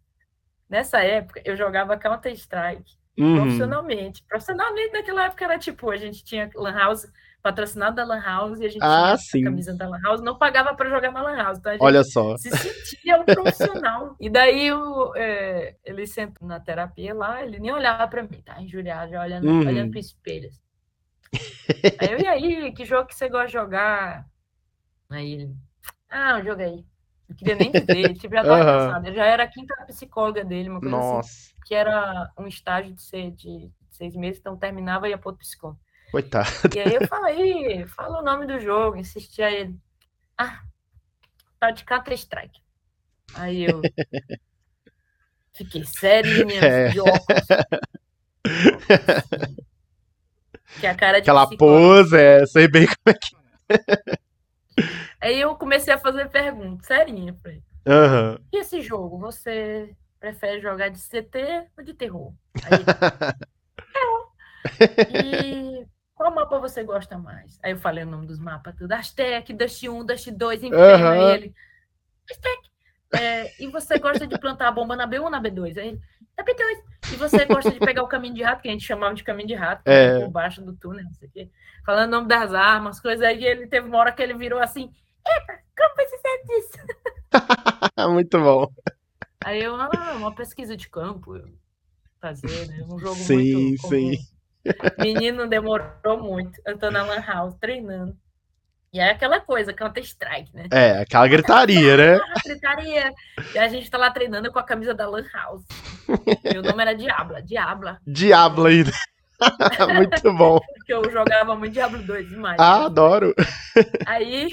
nessa época eu jogava Counter-Strike uhum. profissionalmente. Profissionalmente naquela época era tipo, a gente tinha Lan House, patrocinado da Lan House, e a gente Ah, tinha a camisa da Lan House, não pagava para jogar na Lan House, então a gente Olha só. se sentia um profissional. E daí o, é, ele sentou na terapia lá, ele nem olhava para mim, tá injuriado, já olhando, olhando Uhum. pro espelho. assim. Aí eu, e aí, que jogo que você gosta de jogar? Aí ele, ah, um jogo aí. Não queria nem ver, tipo, já tava Aham. cansado. Eu já era a quinta psicóloga dele, uma coisa assim, Nossa, que era um estágio de, ser, de seis meses, então terminava e ia para outro psicólogo. Coitado. E aí eu falei, fala o nome do jogo, insisti a ele. Ah, tá de Counter-Strike. Aí eu fiquei serinha, É. de óculos. Que é a cara de Aquela psicólogo. pose, é, sei bem como é que. Aí eu comecei a fazer perguntas, serinha, pra ele. Aham. E esse jogo, você prefere jogar de CT ou de terror? Aí ele, e qual mapa você gosta mais? Aí eu falei o nome dos mapas, tudo. Aztec, Dust 1, Dust 2, Inferno. Aham. Aí ele, Aztec. É, e você gosta de plantar a bomba na B1 ou na B2? Aí ele, na B2. E você gosta de pegar o caminho de rato, que a gente chamava de caminho de rato, É. por baixo do túnel, não sei o quê. Falando o nome das armas, coisas aí. Ele teve uma hora que ele virou assim, epa, como sabe disso? Muito bom. Aí eu, ah, uma pesquisa de campo fazer, né? Um jogo Sim, muito comum. sim. Menino demorou muito. Eu tô na Lan House treinando. E é aquela coisa, Counter-Strike, né? É, aquela gritaria, né? Gritaria. E a gente tá lá treinando com a camisa da Lan House. Meu nome era Diabla, Diabla. Diablo ainda. Muito bom. Porque eu jogava muito Diablo 2 demais. Ah, adoro. Aí,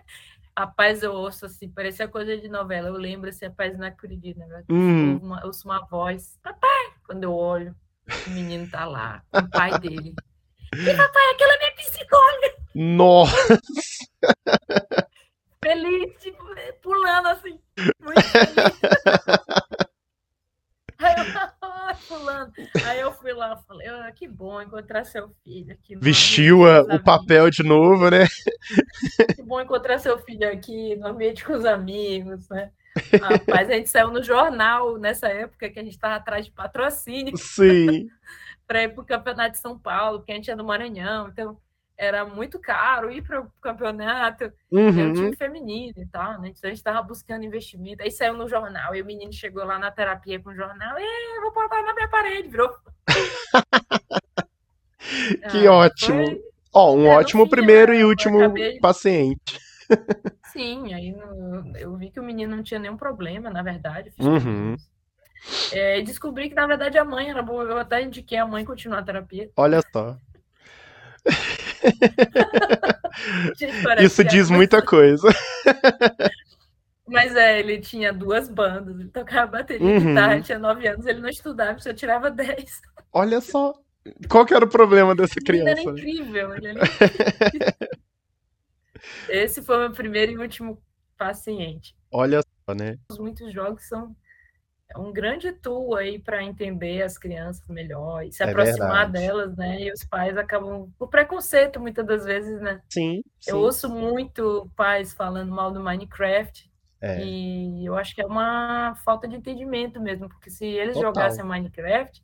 rapaz, eu ouço assim, parecia coisa de novela. Eu lembro assim, rapaz, não acredito, né? Hum. Eu, eu ouço uma voz, papai, quando eu olho, o menino tá lá, o pai dele. E papai, aquela é minha psicóloga, Nossa, feliz, tipo, pulando assim, muito feliz. Aí eu, "Ai, pulando. Aí eu fui lá, falei, ah, que bom encontrar seu filho aqui. vestiu o papel de novo, né? Que bom encontrar seu filho aqui no ambiente com os amigos, né? Rapaz, a gente saiu no jornal nessa época que a gente estava atrás de patrocínio Sim. para ir para o campeonato de São Paulo, porque a gente é do Maranhão, então era muito caro ir para o campeonato. Era um Uhum. time feminino e tal, né? Então a gente estava buscando investimento. Aí saiu no jornal, e o menino chegou lá na terapia com o jornal, e vou botar na minha parede, virou. Que Ah, ótimo. foi- Ó, um É, ótimo fim, primeiro eu- e último acabei- paciente. Sim, aí no- eu vi que o menino não tinha nenhum problema, na verdade. Uhum. É, descobri que, na verdade, a mãe era boa. Eu até indiquei a mãe continuar a terapia. Olha só. Gente, Isso diz muita coisa. Mas é, ele tinha duas bandas, ele tocava bateria e Uhum. guitarra, ele tinha nove anos, ele não estudava, só tirava 10. Olha só. Qual que era o problema dessa O menino era criança? né? incrível. Ele era incrível. Esse foi o meu primeiro e último paciente. Olha só, né? Muitos jogos são um grande tool aí para entender as crianças melhor e se É aproximar verdade. delas, né? E os pais acabam por preconceito muitas das vezes, né? Sim, sim. Eu ouço muito pais falando mal do Minecraft É. e eu acho que é uma falta de entendimento mesmo, porque se eles Total. jogassem Minecraft,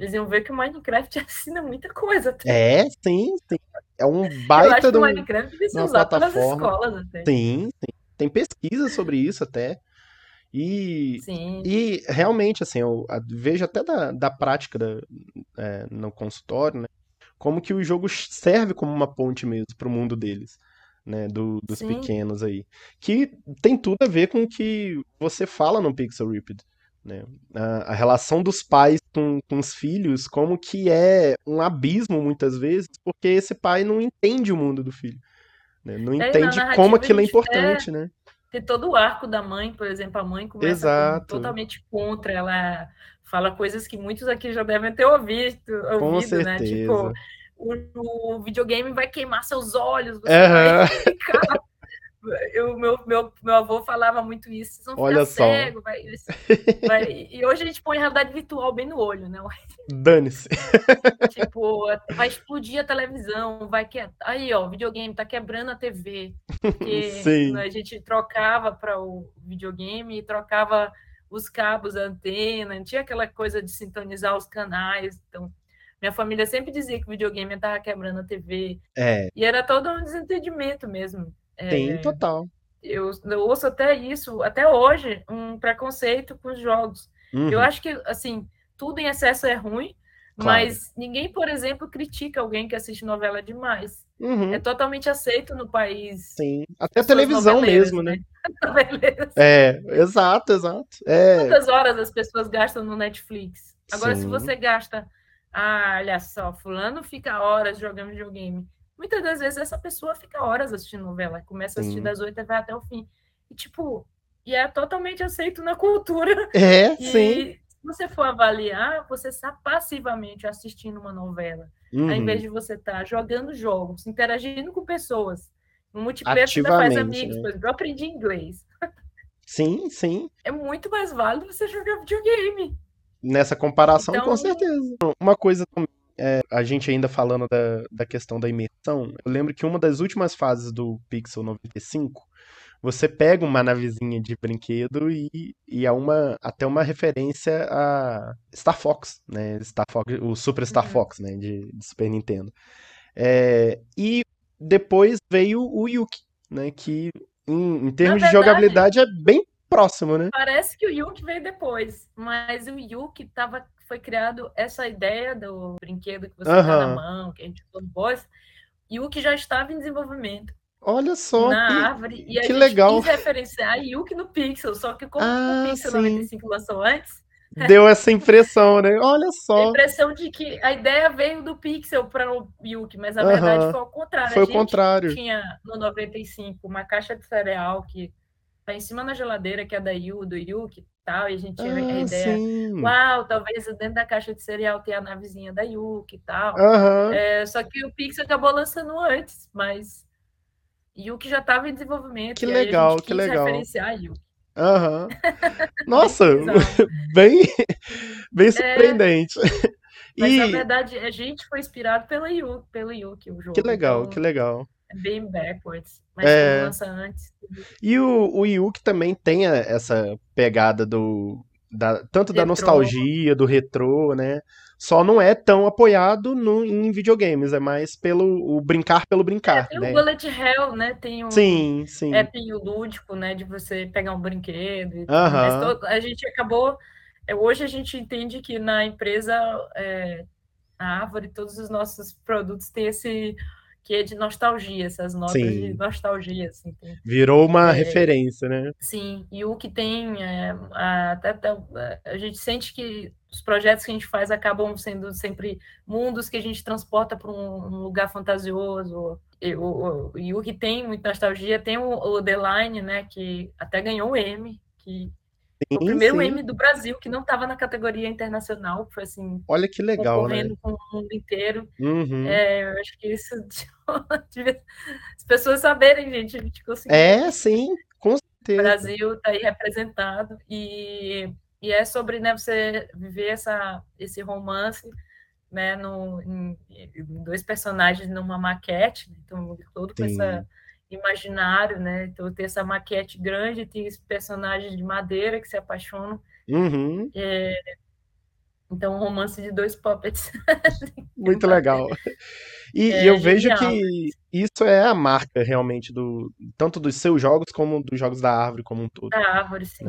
eles iam ver que o Minecraft ensina muita coisa. até. É, sim, sim. É um eu acho baita que o. Minecraft ser uma usado pelas plataforma. escolas até. Sim, sim. Tem pesquisa sobre isso até. E, Sim, e realmente, assim, eu vejo até da, da prática da- é, no consultório, né? Como que o jogo serve como uma ponte mesmo para o mundo deles, né? do- dos Sim. pequenos aí. Que tem tudo a ver com o que você fala no Pixel Ripped, né? A, a relação dos pais com, com os filhos, como que é um abismo muitas vezes, porque esse pai não entende o mundo do filho. né? Não É, entende como aquilo é importante, né? tem todo o arco da mãe, por exemplo, a mãe começa Exato. como totalmente contra, ela fala coisas que muitos aqui já devem ter ouvido, Com ouvido né? Tipo, o, o videogame vai queimar seus olhos, você Aham. vai ficar. Eu, meu, meu, meu avô falava muito isso, vocês vão ficar Olha só. cego, vai, vai- e hoje a gente põe realidade virtual bem no olho, né? Dane-se. Tipo, vai explodir a televisão, vai que aí, ó, o videogame tá quebrando a TV. Porque Sim. né, a gente trocava para o videogame e trocava os cabos, a antena, não tinha aquela coisa de sintonizar os canais. Então, minha família sempre dizia que o videogame estava quebrando a TV. É, E era todo um desentendimento mesmo. É, tem total. eu, eu ouço até isso, até hoje, um preconceito com os jogos. Uhum. Eu acho que, assim, tudo em excesso é ruim, Claro. mas ninguém, por exemplo, critica alguém que assiste novela demais. Uhum, É totalmente aceito no país. Sim. Até televisão mesmo, né? Noveleiras. É, exato, exato. É, Quantas horas as pessoas gastam no Netflix? Agora, se Sim. você gasta, ah, olha só, fulano fica horas jogando videogame. Muitas das vezes essa pessoa fica horas assistindo novela, começa a assistir Sim. das oito e vai até o fim. E tipo, e é totalmente aceito na cultura. é, E sim. se você for avaliar, você está passivamente assistindo uma novela, ao Uhum. invés de você estar jogando jogos, interagindo com pessoas. No multiplayer você faz amigos, né? por exemplo, eu aprendi inglês. Sim, sim. É muito mais válido você jogar videogame. Nessa comparação, com Então- certeza. Uma coisa também, é, a gente ainda falando da, da questão da imersão, eu lembro que uma das últimas fases do Pixel 95, você pega uma navezinha de brinquedo e, e é uma, até uma referência a Star Fox, né? Star Fox, o Super Star Uhum. Fox, né? De, de Super Nintendo. É, e depois veio o Yuki, né? Que em, em termos de verdade- jogabilidade é bem próximo, né? Parece que o Yuki veio depois, mas o Yuki tava, foi criado essa ideia do brinquedo que você uhum. tá na mão, que a gente falou voz, Yuki já estava em desenvolvimento. Olha só, na que, árvore, e a que gente legal. quis referenciar Yuki no Pixel, só que como ah, o Pixel sim. 95 lançou antes, Deu essa impressão, né? Olha só. A impressão de que a ideia veio do Pixel para o Yuki, mas na verdade foi ao contrário. Foi o contrário. tinha no 95 uma caixa de cereal que tá em cima da geladeira, que é da Yu, do Yuki e tal, e a gente tinha ah, a ideia, sim. uau, talvez dentro da caixa de cereal tenha a navezinha da Yuki e tal. Uhum. É, só que o Pixel acabou lançando antes, mas Yuki já estava em desenvolvimento. Que legal, que legal. referenciar Yuki. Aham. Nossa, bem, bem surpreendente. É, mas, e... na verdade, a gente foi inspirado pela Yuki, pelo Yuki, o jogo. Que legal, então, que legal. É bem backwards, mas é... lança antes. E o, o Yuki também tem essa pegada do... Da, tanto retrô. da nostalgia, do retrô, né? Só não é tão apoiado no, em videogames, é mais pelo o brincar pelo brincar. É, tem né? o Bullet Hell, né? Tem o, sim, sim. É, tem o lúdico, né? De você pegar um brinquedo. E uh -huh. todo, a gente acabou. É, hoje a gente entende que na empresa, é, a Árvore, todos os nossos produtos têm esse que é de nostalgia, essas notas sim. de nostalgia. Assim, tem, Virou uma é, referência, né? Sim, e o que tem, é, até, até, a gente sente que os projetos que a gente faz acabam sendo sempre mundos que a gente transporta para um, um, lugar fantasioso. E o, e o que tem muita nostalgia tem o, o The Line, né, que até ganhou o M, que Sim, o primeiro sim. M do Brasil, que não estava na categoria internacional, foi assim. Olha que legal, né? com o mundo inteiro. Uhum. É, eu acho que isso as pessoas saberem, gente, a gente conseguiu. É, sim, com certeza. O Brasil está aí representado e, e é sobre né, você viver essa, esse romance né, no, em, em dois personagens numa maquete, né? então todo com essa imaginário, né? Então ter essa maquete grande, tem esse personagem de madeira que se apaixonam. Uhum. É... Então, um romance de dois puppets. Muito legal. E, é, eu vejo que isso é a marca realmente do tanto dos seus jogos como dos jogos da árvore como um todo. Da árvore, sim.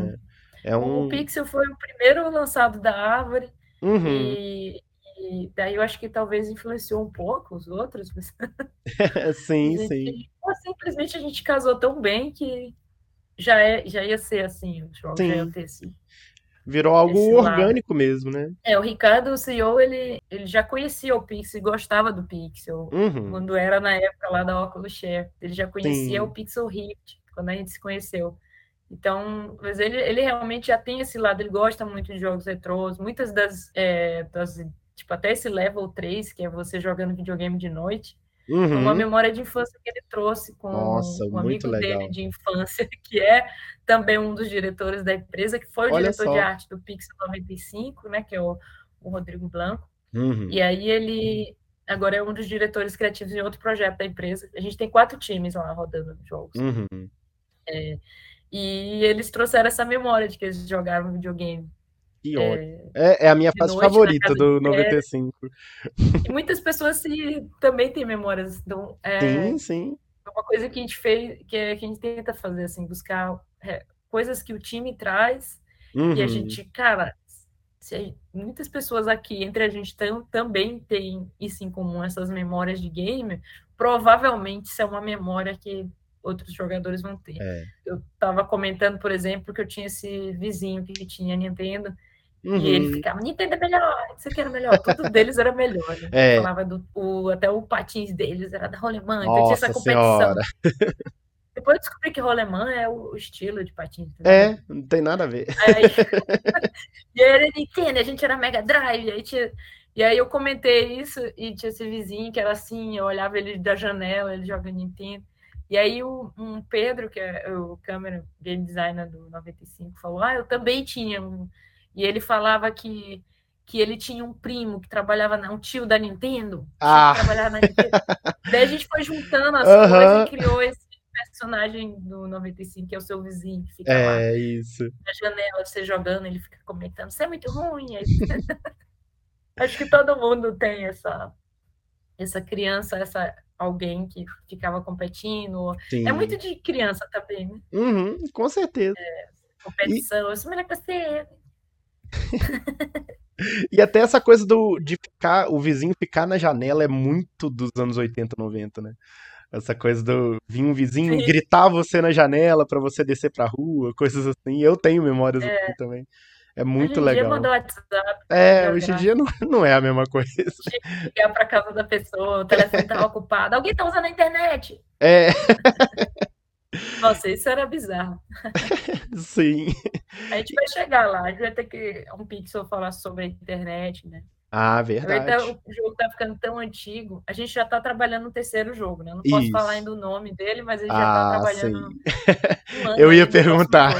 É, é um... O Pixel foi o primeiro lançado da árvore uhum. e, e, daí eu acho que talvez influenciou um pouco os outros. Mas... sim, gente, sim. Simplesmente a gente casou tão bem que já, é, já ia ser assim, os jogos sim. já iam ter esse, Virou algo orgânico lado. mesmo, né? É, o Ricardo, o CEO, ele, ele já conhecia o Pixel e gostava do Pixel. Uhum. Quando era na época lá da Oculus Share. Ele já conhecia Sim. o Pixel Rift, quando a gente se conheceu. Então, mas ele, ele realmente já tem esse lado, ele gosta muito de jogos retrôs. Muitas das, é, das. Tipo, até esse level 3, que é você jogando videogame de noite. Uhum. Uma memória de infância que ele trouxe com Nossa, um amigo legal. dele de infância, que é também um dos diretores da empresa, que foi o Olha diretor só. de arte do Pixel 95, né, que é o, o Rodrigo Blanco. Uhum. E aí ele agora é um dos diretores criativos em outro projeto da empresa. A gente tem quatro times lá rodando jogos. Uhum. É, e eles trouxeram essa memória de que eles jogavam videogame. Que ótimo. É, é a minha fase favorita do 95. E muitas pessoas se, também têm memórias. Então, é, sim, sim. É uma coisa que a gente fez, que, é, que a gente tenta fazer, assim, buscar é, coisas que o time traz uhum. e a gente, cara, se, muitas pessoas aqui entre a gente tam, também tem isso em comum, essas memórias de game, provavelmente isso é uma memória que outros jogadores vão ter. É. Eu estava comentando, por exemplo, que eu tinha esse vizinho que tinha Nintendo Uhum. e ele ficava, Nintendo é melhor, isso aqui era melhor, tudo deles era melhor. Né? É. Falava do, o, até o patins deles era da Rolemã, então tinha essa competição. Depois eu descobri que Rolemã é o estilo de patins. É, não tem nada a ver. Aí, e aí era Nintendo, a gente era Mega Drive, e aí tinha. E aí eu comentei isso e tinha esse vizinho que era assim, eu olhava ele da janela, ele joga Nintendo. E aí o um Pedro, que é o câmera game designer do 95, falou: "Ah, eu também tinha um". E ele falava que que ele tinha um primo que trabalhava na um tio da Nintendo, Ah. que trabalhava na Nintendo. Daí a gente foi juntando as Aham. coisas e criou esse personagem do 95, que é o seu vizinho, que fica lá É, isso. na janela, você jogando, ele fica comentando, você é muito ruim. Acho que todo mundo tem essa, essa criança, essa alguém que ficava competindo. Sim. É muito de criança também, né? Uhum, com certeza. competição. E... Eu sou melhor que você. E até essa coisa do, de ficar, o vizinho ficar na janela é muito dos anos 80, 90, né? Essa coisa do vir um vizinho Sim. gritar você na janela para você descer pra rua, coisas assim. Eu tenho memórias é. assim também. É muito hoje legal. Dia WhatsApp, é, hoje em dia não, não é a mesma coisa. Ligar pra casa da pessoa, o telefone tá ocupado. Alguém tá usando a internet? É. Nossa, isso era bizarro. Sim. A gente vai chegar lá, a gente vai ter que um pixel falar sobre a internet, né? Ah, verdade. o jogo tá ficando tão antigo. A gente já tá trabalhando no terceiro jogo, né? Não posso Isso. falar ainda o nome dele, mas a gente ah, já tá ah, trabalhando. Eu ia perguntar.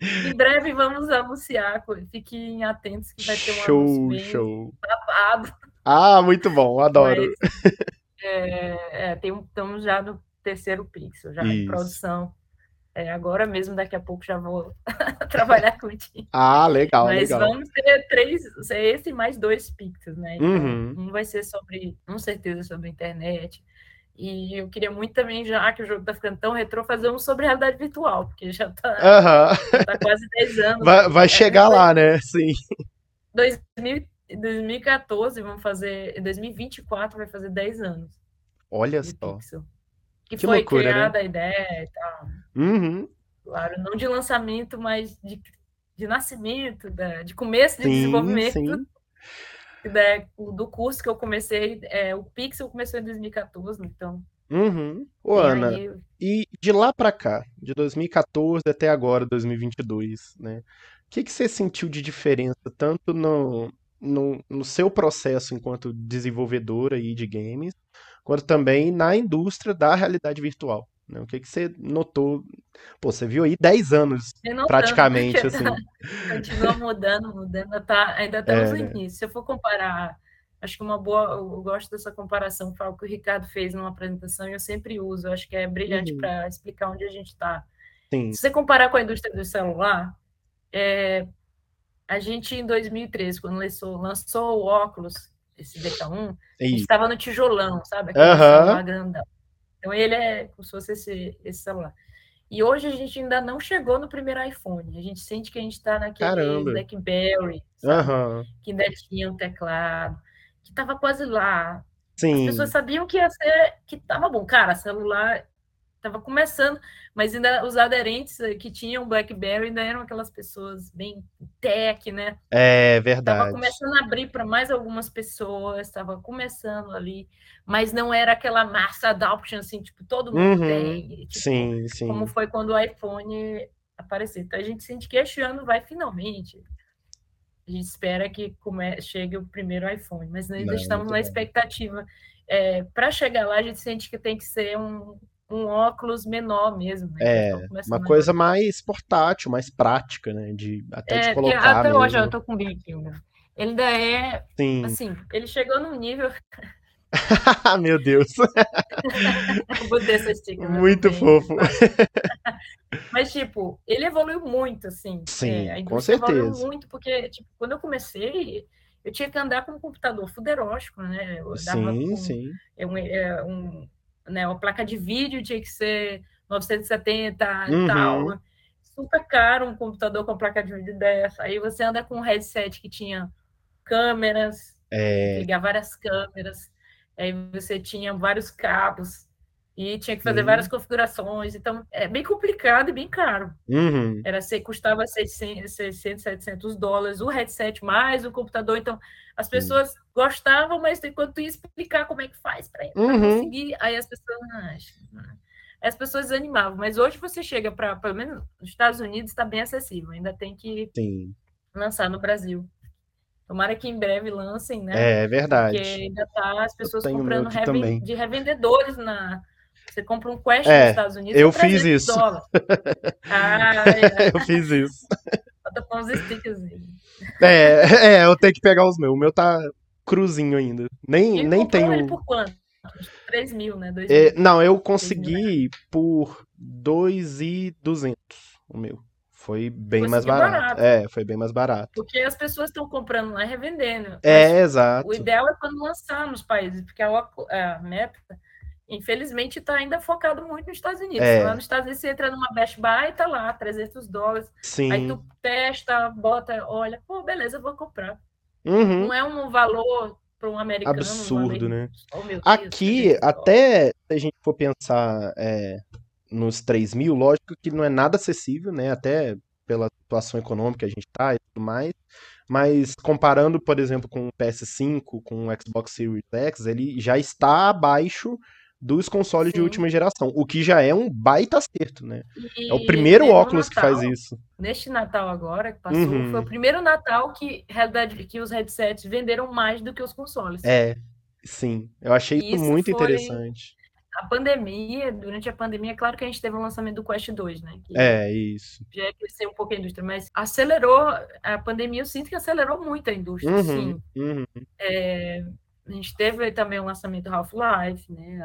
em breve vamos anunciar. Fiquem atentos que vai ter um show, show. babado. Ah, muito bom, adoro. Mas, é, é, tem, estamos já no terceiro pixel, já em produção. É, agora mesmo, daqui a pouco já vou trabalhar com o time. Ah, legal, Mas legal. vamos ter três, esse mais dois pixels, né? Então, uhum. um vai ser sobre, com certeza, sobre a internet. E eu queria muito também, já que o jogo tá ficando tão retrô, fazer um sobre realidade virtual, porque já tá, uhum. já tá quase 10 anos. Vai, vai é, chegar lá, né? Sim. 2000, 2014, vamos fazer. 2024 vai fazer 10 anos. Olha só. Pixel que, que foi loucura, né? criada né? a ideia e tal. Uhum. Claro, não de lançamento, mas de, de nascimento, da, de começo de sim, desenvolvimento. Sim. Da, do curso que eu comecei, é, o Pixel começou em 2014, então. Uhum. Ô, Ana, aí... e de lá para cá, de 2014 até agora, 2022, né? O que, que você sentiu de diferença, tanto no, no, no seu processo enquanto desenvolvedora aí de games, quanto também na indústria da realidade virtual. Né? O que, que você notou? Pô, você viu aí 10 anos, praticamente, assim. Continua mudando, mudando, tá, ainda estamos é, no né? início. Se eu for comparar, acho que uma boa, eu gosto dessa comparação, foi o que o Ricardo fez numa apresentação e eu sempre uso, acho que é brilhante uhum. para explicar onde a gente está. Se você comparar com a indústria do celular, é, a gente em 2013, quando lançou, lançou o óculos, esse DK1, a gente estava no tijolão, sabe? Aquele uhum. grandão. Então ele é como se fosse esse, esse celular. E hoje a gente ainda não chegou no primeiro iPhone. A gente sente que a gente está naquele Caramba. BlackBerry, uhum. que ainda tinha um teclado, que estava quase lá. Sim. As pessoas sabiam que ia ser, que estava bom. Cara, celular estava começando, mas ainda os aderentes que tinham BlackBerry ainda eram aquelas pessoas bem tech, né? É verdade. Estava começando a abrir para mais algumas pessoas, estava começando ali, mas não era aquela massa adoption assim, tipo, todo mundo uhum. tem. Tipo, sim, sim. Como foi quando o iPhone apareceu. Então a gente sente que este ano vai finalmente. A gente espera que come... chegue o primeiro iPhone, mas ainda não, estamos na expectativa. É, para chegar lá, a gente sente que tem que ser um, um óculos menor mesmo. Né? É, uma coisa mais portátil, mais prática, né? De, até é, de colocar Até mesmo. hoje eu tô com o aqui? Ele ainda é, Sim. assim, ele chegou num nível... Meu Deus. sticker, muito também. fofo. Mas, tipo, ele evoluiu muito, assim. Sim, é, com certeza. evoluiu muito, porque, tipo, quando eu comecei, eu tinha que andar com um computador fuderóstico, né? Eu sim, com, sim. É um, é um né? Uma placa de vídeo tinha que ser 970 uhum. e tal. Super caro um computador com placa de vídeo dessa. Aí você anda com um headset que tinha câmeras, é... ligar várias câmeras. Aí você tinha vários cabos e tinha que fazer uhum. várias configurações. Então, é bem complicado e bem caro. Uhum. Era, custava 600, 600, 700 dólares o headset mais o computador. Então, as pessoas uhum. gostavam, mas enquanto ia explicar como é que faz para uhum. conseguir, aí as pessoas não as pessoas desanimavam. Mas hoje você chega para, pelo menos nos Estados Unidos, está bem acessível. Ainda tem que Sim. lançar no Brasil. Tomara que em breve lancem, né? É, é verdade. Porque ainda tá as pessoas comprando de revendedores na, você compra um Quest é, nos Estados Unidos. Eu fiz isso. ah, é. eu fiz isso. Bota com os stickers. É, é, eu tenho que pegar os meus. O meu tá cruzinho ainda. Nem, e nem tenho. Ele por quanto? 3 mil, né? 2 é, não, eu consegui por 2,200 o meu. Foi bem mais barato. barato. É, foi bem mais barato. Porque as pessoas estão comprando lá e revendendo. É, exato. O ideal é quando lançar nos países, porque a, a Meta infelizmente está ainda focado muito nos Estados Unidos. É. Lá nos Estados Unidos você entra numa Best Buy e tá lá, 300 dólares. Sim. Aí tu testa, bota, olha, pô, beleza, vou comprar. Uhum. Não é um valor para um americano. um Absurdo, né? americano, Oh, Deus, Aqui, 300 dólares. até se a gente for pensar é, nos 3 mil, lógico que não é nada acessível, né? Até pela situação econômica que a gente tá e tudo mais. Mas comparando, por exemplo, com o PS5, com o Xbox Series X, ele já está abaixo dos consoles de Sim. última geração, o que já é um baita acerto, né? É o E primeiro óculos que faz Natal, isso. Neste Natal agora, que passou, Uhum. foi o primeiro Natal que, que os headsets venderam mais do que os consoles. É, sim. Eu achei isso Isso muito foi- interessante. A pandemia, durante a pandemia, é claro que a gente teve o lançamento do Quest 2, né? Que É, isso. já cresceu um pouco a indústria, mas acelerou, a pandemia eu sinto que acelerou muito a indústria, Uhum, sim. uhum. É, a gente teve também o lançamento do Half-Life, né?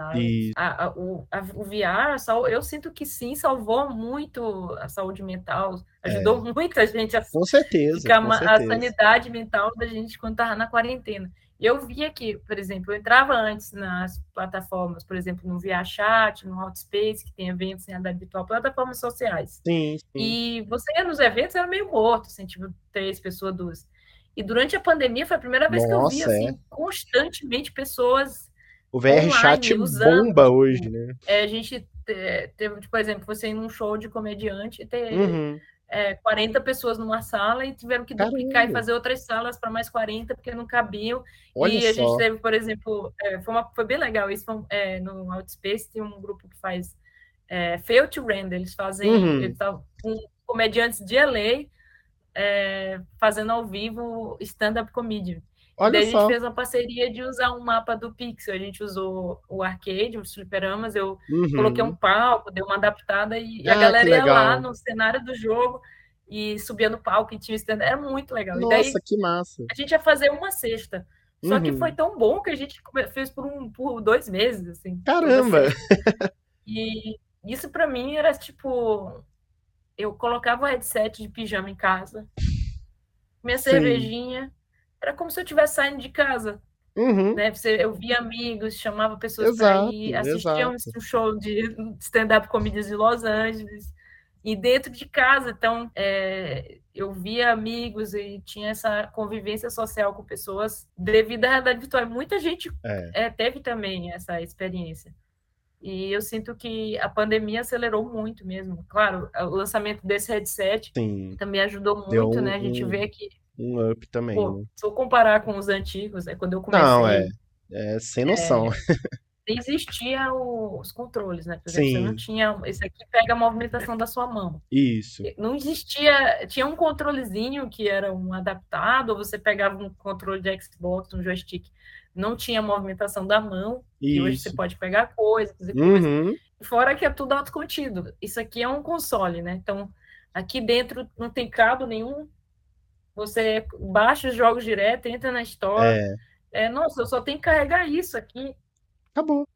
A- a- o, a- o VR, eu sinto que sim, salvou muito a saúde mental, ajudou muita gente a Com certeza, ficar com ma- a certeza. sanidade mental da gente quando estava na quarentena. E eu via que, por exemplo, eu entrava antes nas plataformas, por exemplo, no ViaChat, no Outspace, que tem eventos em realidade virtual, plataformas sociais. Sim, sim. E você ia nos eventos, era meio morto, assim, tipo, três pessoas, duas. E durante a pandemia foi a primeira vez que eu vi, Nossa, é. assim, constantemente pessoas. O VR online, Chat usando, bomba hoje, né? é, a gente te- teve, tipo, por exemplo, você ir num show de comediante e ter Uhum. é, 40 pessoas numa sala e tiveram que duplicar e Caramba. fazer outras salas para mais 40 porque não cabiam. Olha e a gente só. teve, por exemplo, é, foi, uma- foi bem legal isso. foi, é, no Outspace tem um grupo que faz é, Fail to Render. Eles fazem, Uhum. eles com comediantes de LA é, fazendo ao vivo stand-up comedy. Olha Daí a gente só. fez uma parceria de usar um mapa do Pixel. A gente usou o arcade, os fliperamas. Eu Uhum. coloquei um palco, dei uma adaptada e Ah, a galera que ia lá no cenário do jogo e subia no palco e tinha o stand. Era muito legal. E daí Nossa, que massa. a gente ia fazer uma sexta. Só que Uhum. foi tão bom que a gente fez por, um, por dois meses, assim. Caramba. E isso pra mim era tipo. Eu colocava o headset de pijama em casa, minha Sim. cervejinha. Era como se eu estivesse saindo de casa Uhum. né? Você, eu via amigos, chamava pessoas para ir, assistia um, um show de stand-up comedies de Los Angeles e dentro de casa. Então, é, eu via amigos e tinha essa convivência social com pessoas devido à realidade virtual. Muita gente É. é, teve também essa experiência. E eu sinto que a pandemia acelerou muito mesmo. Claro, o lançamento desse headset Sim. também ajudou muito, um- né? A gente vê que, Um up também, pô, né? se eu comparar com os antigos, né, quando eu comecei, Não, é. É sem noção. nem existia o- os controles, né? Por exemplo, você não Sim. tinha. Esse aqui pega a movimentação da sua mão. Isso. Não existia. Tinha um controlezinho que era um adaptado, ou você pegava um controle de Xbox, um joystick, não tinha movimentação da mão, e hoje você pode pegar coisas e coisas. Uhum. Fora que é tudo autocontido. Isso aqui é um console, né? Então, aqui dentro não tem cabo nenhum. Você baixa os jogos direto, entra na Store. É. É, nossa, eu só tenho que carregar isso aqui Acabou.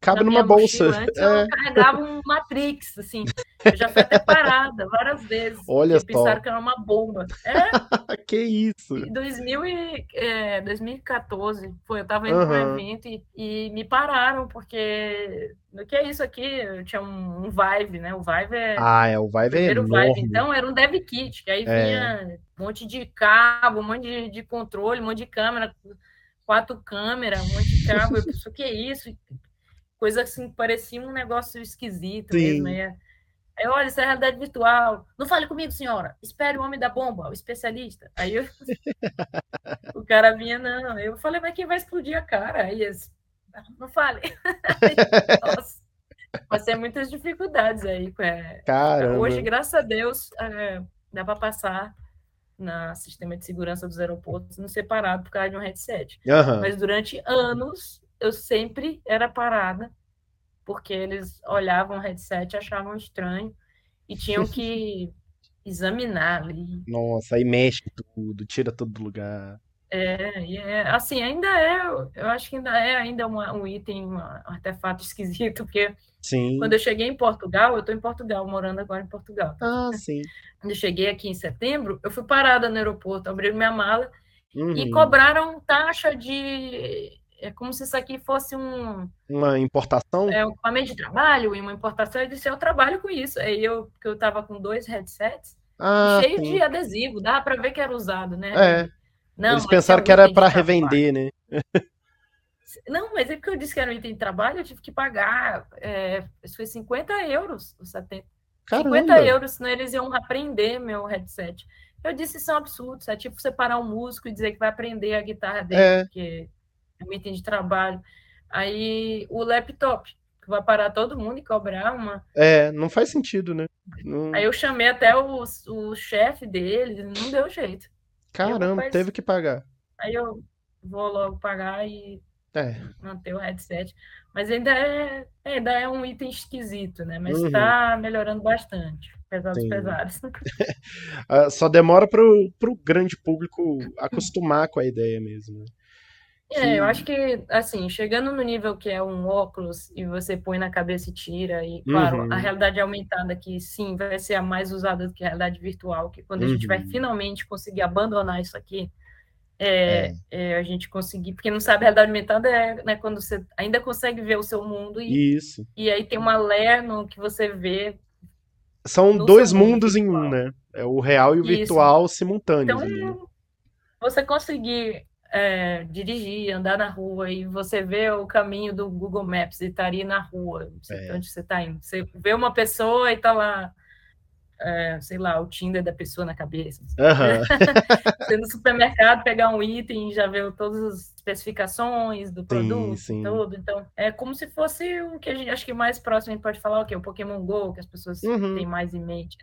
Cabe numa bolsa. mochila. Antes É. eu carregava um Matrix, assim. Eu já fui até parada várias vezes. Olha só. pensaram que era uma bomba. É, Que isso. em 2000 e, é, 2014, foi, eu tava indo para um evento e, e me pararam, porque o que é isso aqui? Eu tinha um, um Vive, né? O Vive é Ah, é. O Vive é primeiro Vive, enorme. então era um dev kit, que aí É. vinha um monte de cabo, um monte de, de controle, um monte de câmera, quatro câmeras, um monte de cabo. Eu pensei, o que é isso? Coisa assim, parecia um negócio esquisito mesmo. Sim. Aí, olha, isso é realidade virtual. Não fale comigo, senhora. Espere o homem da bomba, o especialista. Aí eu- o cara vinha, não. Eu falei, mas quem vai explodir a cara? Aí eles, não fale. Nossa, passei muitas dificuldades aí. é, Caramba. Hoje, graças a Deus, é, dá para passar no sistema de segurança dos aeroportos no separado por causa de um headset. Aham. Mas durante anos eu sempre era parada, porque eles olhavam o headset, achavam estranho e tinham que examinar ali. Nossa, aí mexe tudo, tira tudo do lugar. É, e é, assim, ainda é, eu acho que ainda é ainda uma- um item, um artefato esquisito, porque Sim. quando eu cheguei em Portugal, eu estou em Portugal, morando agora em Portugal. Ah, sim. Quando eu cheguei aqui em setembro, eu fui parada no aeroporto, abriram minha mala e Uhum. cobraram taxa de é como se isso aqui fosse um. Uma importação? É um equipamento de trabalho e uma importação. Eu disse, eu trabalho com isso. Aí eu, que eu tava com dois headsets, Ah, cheio sim. de adesivo, dá para ver que era usado, né? É, Não, eles pensaram que era trabalho. revender, né? Não, mas é porque eu disse que era um item de trabalho, eu tive que pagar. É, isso foi 50 euros, os 70. 50 Caramba! euros, senão eles iam aprender meu headset. Eu disse, isso é um absurdo, isso é tipo separar um músico e dizer que vai aprender a guitarra dele, É. porque um item de trabalho. Aí o laptop, que vai parar todo mundo e cobrar uma. É, não faz sentido, né? Não- Aí eu chamei até o, o chefe dele, não deu jeito. Caramba, rapaz- teve que pagar. Aí eu vou logo pagar e É, manter o headset. Mas ainda é, ainda é um item esquisito, né? Mas Uhum. está melhorando bastante. Pesados, pesados. ah, só demora pro, pro grande público acostumar com a ideia mesmo. É, eu acho que, assim, chegando no nível que é um óculos e você põe na cabeça e tira, e, claro, Uhum. a realidade aumentada que sim, vai ser a mais usada do que a realidade virtual, que quando a gente vai Uhum. finalmente conseguir abandonar isso aqui, é, é, a gente conseguir, porque não sabe, a realidade aumentada é né, quando você ainda consegue ver o seu mundo e, Isso. e aí tem uma layer no que você vê. São dois mundos em um, né? É o real e o Isso. virtual simultâneos Então, né? você conseguir é, dirigir, andar na rua e você vê o caminho do Google Maps e estaria na rua, não sei É. onde você está indo. Você vê uma pessoa e está lá, é, sei lá, o Tinder da pessoa na cabeça. Aham. Você no supermercado pegar um item e já vê todas as especificações do produto sim. e tudo. Então, é como se fosse o que a gente acho que mais próximo a gente pode falar, o quê? O Pokémon GO, que as pessoas Uhum. têm mais em mente.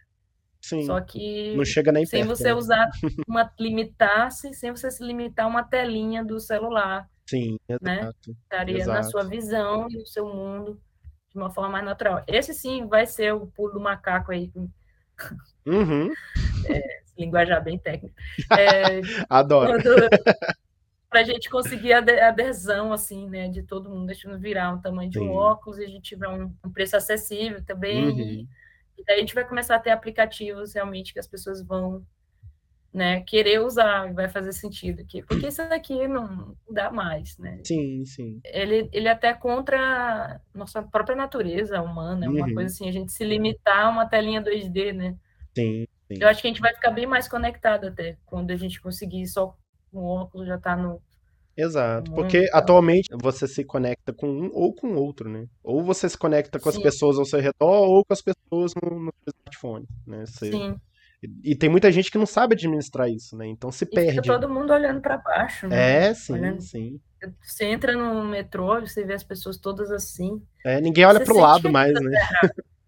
Sim. Só que Não chega nem sem perto. você né? usar uma limitar-se, sem você se limitar a uma telinha do celular, Sim, né? exato. estaria na Exato. sua visão e no seu mundo de uma forma mais natural. Esse sim vai ser o pulo do macaco aí, Uhum. esse linguajar bem técnico. É, Adoro. para a gente conseguir a ade- adesão assim, né, de todo mundo, deixando virar um tamanho de um Sim. óculos e a gente tiver um, um preço acessível também. Uhum. E, e daí a gente vai começar a ter aplicativos realmente que as pessoas vão né, querer usar, vai fazer sentido aqui, porque isso daqui não dá mais, né? Sim, sim. Ele, ele é até contra a nossa própria natureza humana, é uma Uhum. coisa assim, a gente se limitar a uma telinha 2D, né? Sim, sim. Eu acho que a gente vai ficar bem mais conectado até, quando a gente conseguir só com o óculos já tá no... Exato, porque atualmente você se conecta com um ou com outro, né? Ou você se conecta com as Sim. pessoas ao seu redor ou com as pessoas no, no seu smartphone, né? Você- Sim, E tem muita gente que não sabe administrar isso, né? Então se e fica perde. todo mundo olhando para baixo, né? É, sim, Olhando. sim. Você entra no metrô, você vê as pessoas todas assim, É, ninguém olha pro sente lado mais, tá né?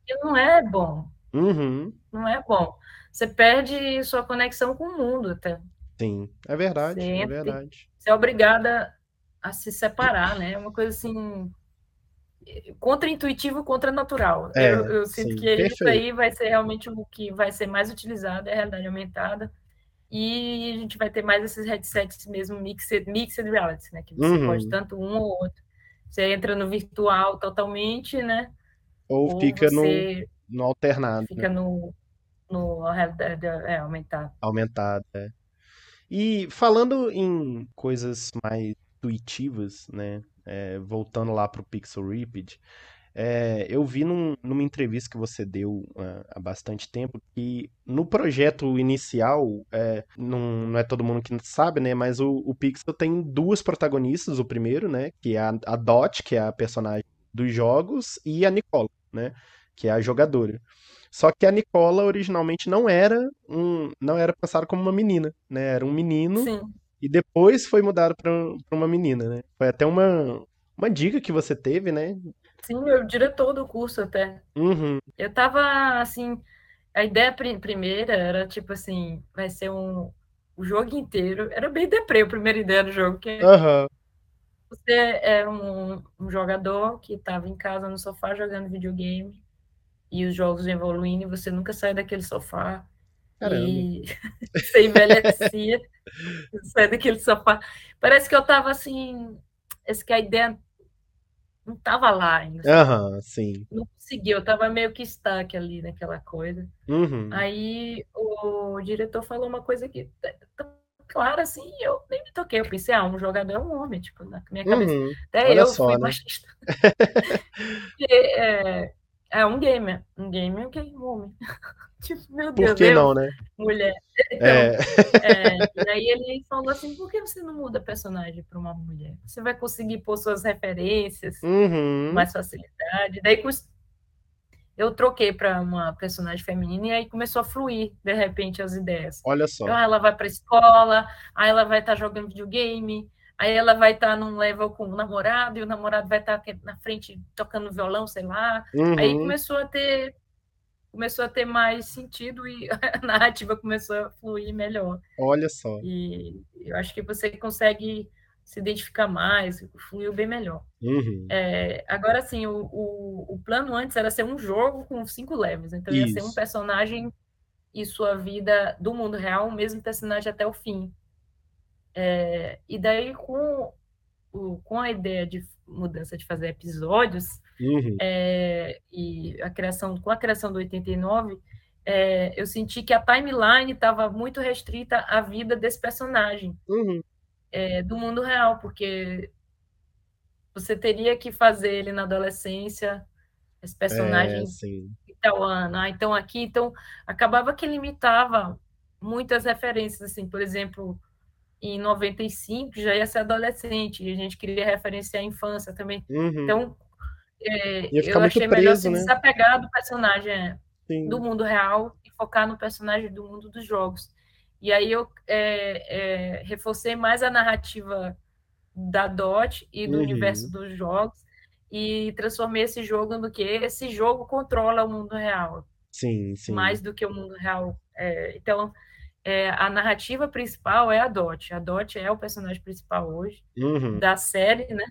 e não é bom, Uhum, não é bom. Você perde sua conexão com o mundo até. sim, é verdade, é Sempre. verdade. É obrigada a se separar, né? É uma coisa assim contra-intuitivo, contra-natural. É, eu, eu sinto sim, que isso perfeito. aí vai ser realmente o que vai ser mais utilizado, é a realidade aumentada. E a gente vai ter mais esses headsets mesmo mixed, mixed reality, né? Que você Uhum. pode tanto um ou outro. Você entra no virtual totalmente, né? Ou Ou fica no, no alternado, né? fica no, no realidade é, aumentada. aumentado, é. E falando em coisas mais intuitivas, né? é, voltando lá pro Pixel Ripped, é, eu vi num- numa entrevista que você deu ah, há bastante tempo que no projeto inicial, é, não, não é todo mundo que sabe, né? Mas o, o Pixel tem duas protagonistas, o primeiro, né? Que é a, a Dot, que é a personagem dos jogos, e a Nicola, né? Que é a jogadora. Só que a Nicola originalmente não era um, não era pensada como uma menina, né? Era um menino Sim, e depois foi mudado para uma menina, né? Foi até uma uma dica que você teve, né? sim, o diretor do curso até. Uhum, Eu tava assim, a ideia pri- primeira era tipo assim, vai ser um o jogo inteiro. Era bem deprê a primeira ideia do jogo, que aham, você é um, um jogador que estava em casa no sofá jogando videogame e os jogos evoluindo e você nunca sai daquele sofá caramba. e você envelhecia, sai daquele sofá. Parece que eu tava assim, esse que a ideia não tava lá ainda. Aham, sim. Não consegui, eu tava meio que estaque ali naquela coisa. Uhum. Aí o diretor falou uma coisa que tá clara assim, e eu nem me toquei, eu pensei, ah, um jogador é um homem, tipo, na minha cabeça. Uhum. Até eu só, fui né? machista. Porque, é, é um gamer. Um gamer é um game homem. tipo, meu Por Deus, que eu, não, né? mulher. Então, É. é, e aí ele falou assim, por que você não muda personagem para uma mulher? Você vai conseguir pôr suas referências com Uhum. mais facilidade. Daí eu troquei para uma personagem feminina e aí começou a fluir, de repente, as ideias. Olha só. Então, ela vai para escola, aí ela vai estar jogando videogame, aí ela vai estar num level com o namorado, e o namorado vai estar aqui na frente tocando violão, sei lá. Aí Uhum. começou a ter começou a ter mais sentido e a narrativa começou a fluir melhor. Olha só. E eu acho que você consegue se identificar mais, fluiu bem melhor. Uhum. É, agora, sim, o, o, o plano antes era ser um jogo com cinco levels. Então, ia ser um Isso. personagem e sua vida do mundo real, o mesmo personagem até o fim. É, e daí, com, o, com a ideia de mudança de fazer episódios, Uhum. é, e a criação, com a criação do 89, é, eu senti que a timeline estava muito restrita à vida desse personagem Uhum. é, do mundo real, porque você teria que fazer ele na adolescência, esse É, personagem sim. tal ano, ah, então aqui, então acabava que limitava muitas referências, assim, por exemplo, em 95 já ia ser adolescente, e a gente queria referenciar a infância também. Uhum. Então, é, eu achei melhor preso, se né? desapegar do personagem é, Sim. do mundo real e focar no personagem do mundo dos jogos. E aí eu é, é, reforcei mais a narrativa da DOT e do Uhum. universo dos jogos e transformei esse jogo no que esse jogo controla o mundo real Sim, sim. mais do que o mundo real. É, então, é, a narrativa principal é a Dot. A Dot é o personagem principal hoje Uhum. da série, né?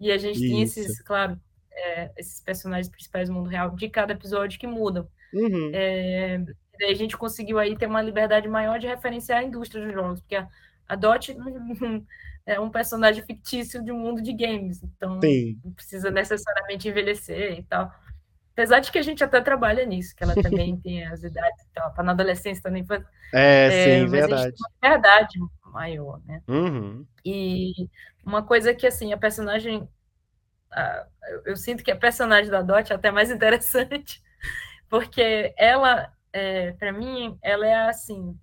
E a gente tem Isso. esses, claro, é, esses personagens principais do mundo real de cada episódio que mudam. Uhum. É, daí a gente conseguiu aí ter uma liberdade maior de referenciar a indústria dos jogos, porque a, a Dot é um personagem fictício de um mundo de games, então Sim. não precisa necessariamente envelhecer e tal. Apesar de que a gente até trabalha nisso, que ela também tem as idades e tal, tá na adolescência, tá na infância, É, é, sim, mas a gente verdade. tem uma liberdade maior, né? Uhum. E uma coisa que, assim, a personagem. a- eu, eu sinto que a personagem da Dot é até mais interessante, porque ela, é, para mim, ela é assim.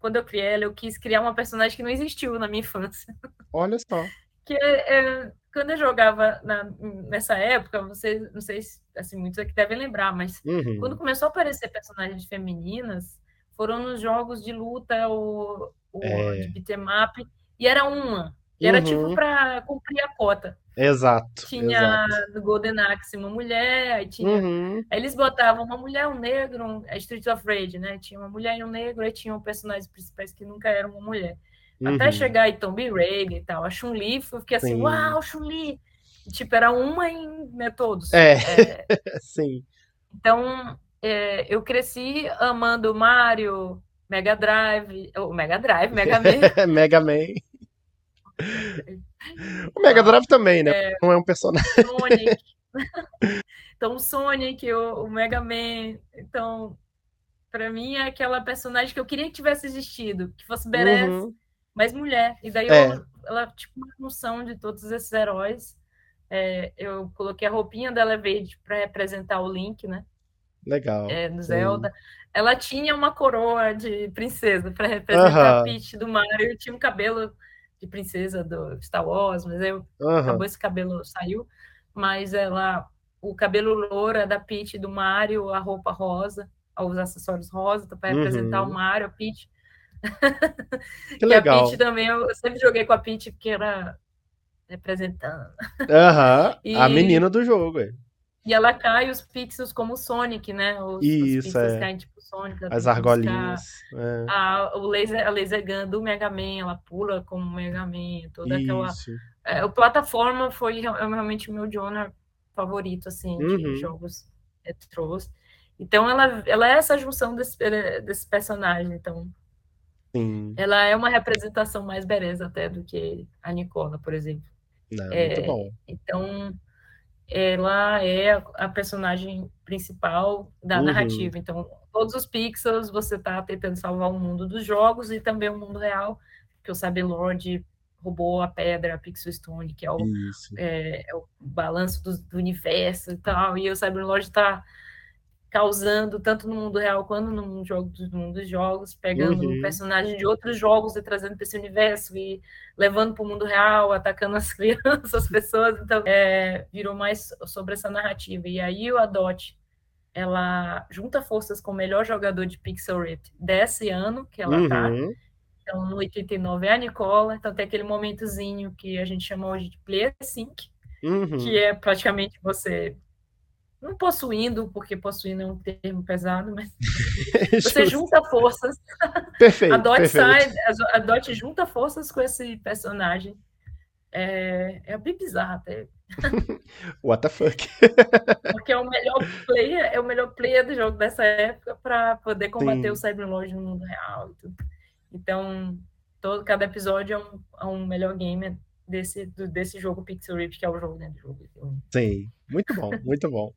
Quando eu criei ela, eu quis criar uma personagem que não existiu na minha infância. Olha só. Que é, quando eu jogava na- nessa época, vocês, não sei se assim, muitos aqui devem lembrar, mas Uhum. quando começou a aparecer personagens femininas, foram nos jogos de luta ou, ou É. de beat'em up, e era uma. E era Uhum. tipo para cumprir a cota. Exato. Tinha Exato. do Golden Axe uma mulher, aí tinha. Uhum. Aí eles botavam uma mulher, um negro, um, é Streets of Rage, né? Tinha uma mulher e um negro, aí tinham personagens principais que nunca eram uma mulher. Até Uhum. chegar aí Tomb Raider e tal, a Chun-Li, eu fiquei assim, Sim. uau, Chun-Li! Tipo, era uma em né, todos. É. É, Sim. então, é, eu cresci amando Mario, Mega Drive, o Mega Drive, Mega Man. Mega Man. O Mega Drive também, né? Não é um personagem. Sonic. então, o Sonic, o, o Mega Man. Então, pra mim, é aquela personagem que eu queria que tivesse existido, que fosse badass, Uhum. Mas mulher. E daí É. eu, ela, tipo, uma noção de todos esses heróis. É, eu coloquei a roupinha da Elevate para representar o Link, né? Legal. É, do Sim. Zelda. Ela tinha uma coroa de princesa para representar Aham. a Peach do Mario. Tinha um cabelo de princesa do Star Wars, mas eu Aham. acabou esse cabelo saiu, mas ela o cabelo loura da Peach do Mario, a roupa rosa, os acessórios rosa para representar Uhum. o Mario, a Peach. Que E a legal. Peach também, eu sempre joguei com a Peach porque era representando. Aham. A E- menina do jogo, é. E ela cai os pixels como o Sonic, né? Os, os Isso, pixels é. caem tipo Sonic. As argolinhas. É. A, o laser, a laser gun do Mega Man, ela pula como Mega Man, toda aquela Isso. É, o plataforma foi é realmente o meu genre favorito, assim, de Uhum. jogos retrôs. Então, ela, ela é essa junção desse, eh, desse personagem. Então, Sim. ela é uma representação mais beleza até do que a Nicola, por exemplo. Não, É, muito bom. Então, ela é a, personagem principal da Uhum. narrativa. Então, todos os pixels você está tentando salvar o mundo dos jogos e também o mundo real, porque o Cyberlord roubou a pedra, a Pixel Stone, que é o, é, é o balanço do, do, universo e tal, e o Cyberlord está causando tanto no mundo real quanto no mundo, jogo, no mundo dos jogos, pegando uhum. personagens de outros jogos e trazendo para esse universo e levando para o mundo real, atacando as crianças, as pessoas. Então, é, virou mais sobre essa narrativa. E aí o Adot, ela junta forças com o melhor jogador de Pixel Rift desse ano que ela está. Uhum. Então, no 89 é a Nicola. Então, tem aquele momentozinho que a gente chama hoje de Player Sync, uhum. que é praticamente você não possuindo, porque possuindo é um termo pesado, mas você junta forças. Perfeito. a Dot perfeito. sai, a Dot junta forças com esse personagem. É, é bem bizarro até. What the fuck? Porque é o melhor player, é o melhor player do jogo dessa época para poder combater Sim. o Cyberlord no mundo real. Então, todo, cada episódio é um, é um melhor gamer desse, desse jogo Pixel Rift, que é o jogo dentro do jogo. Sim, muito bom, muito bom.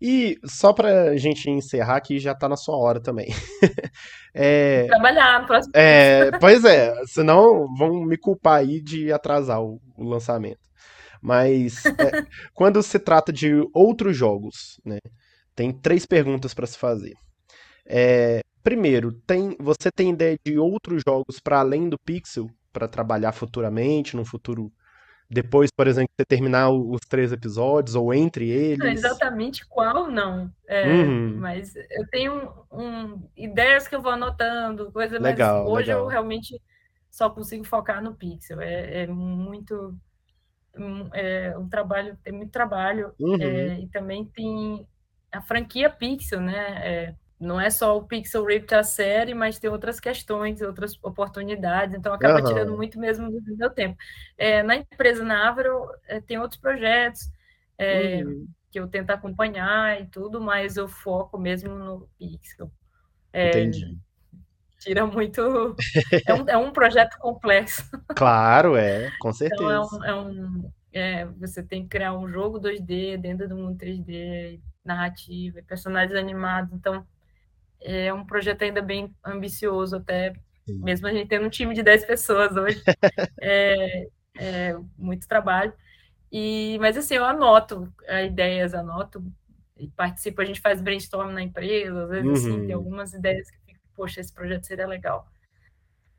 E só pra gente encerrar aqui, já tá na sua hora também. é, Trabalhar no próximo é, Pois é, senão vão me culpar aí de atrasar o, o lançamento. Mas é, quando se trata de outros jogos, né, tem três perguntas para se fazer. É, primeiro, tem, você tem ideia de outros jogos para além do Pixel para trabalhar futuramente, num futuro depois, por exemplo, você terminar os três episódios ou entre eles? Não, exatamente qual, não. É, uhum. Mas eu tenho um, ideias que eu vou anotando, coisa, legal, mas hoje legal. eu realmente só consigo focar no Pixel. É, é muito é um trabalho, tem muito trabalho uhum. é, e também tem a franquia Pixel, né? É, não é só o Pixel Rift a série, mas tem outras questões, outras oportunidades, então acaba uhum. tirando muito mesmo do meu tempo. É, na empresa na Avro é, tem outros projetos é, uhum. que eu tento acompanhar e tudo, mas eu foco mesmo no Pixel. É, Entendi. Tira muito. é, um, é um projeto complexo. Claro, é, com certeza. Então é um, um é, você tem que criar um jogo 2D dentro do mundo 3D, narrativa, personagens animados, então é um projeto ainda bem ambicioso, até Sim. mesmo a gente tendo um time de 10 pessoas hoje. é, é, muito trabalho. E, mas assim, eu anoto ideias, anoto e participo, a gente faz brainstorm na empresa, às vezes uhum. assim, tem uhum. algumas ideias que fico, poxa, esse projeto seria legal.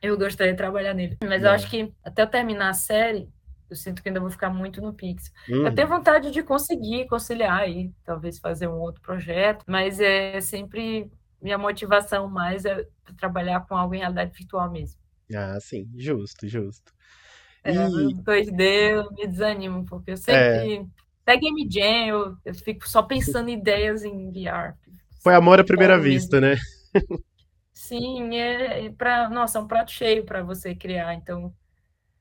Eu gostaria de trabalhar nele. Mas é. eu acho que até eu terminar a série, eu sinto que ainda vou ficar muito no Pix. Uhum. Eu tenho vontade de conseguir conciliar aí, talvez fazer um outro projeto, mas é sempre minha motivação mais é trabalhar com algo em realidade virtual mesmo. Ah, sim, justo, justo. É, e... 2D eu me desanimo, porque eu sempre. É. Até Game Jam, eu, eu fico só pensando em ideias em VR. Foi amor à primeira vista, né? Sim, é, é para nossa, é um prato cheio para você criar. Então,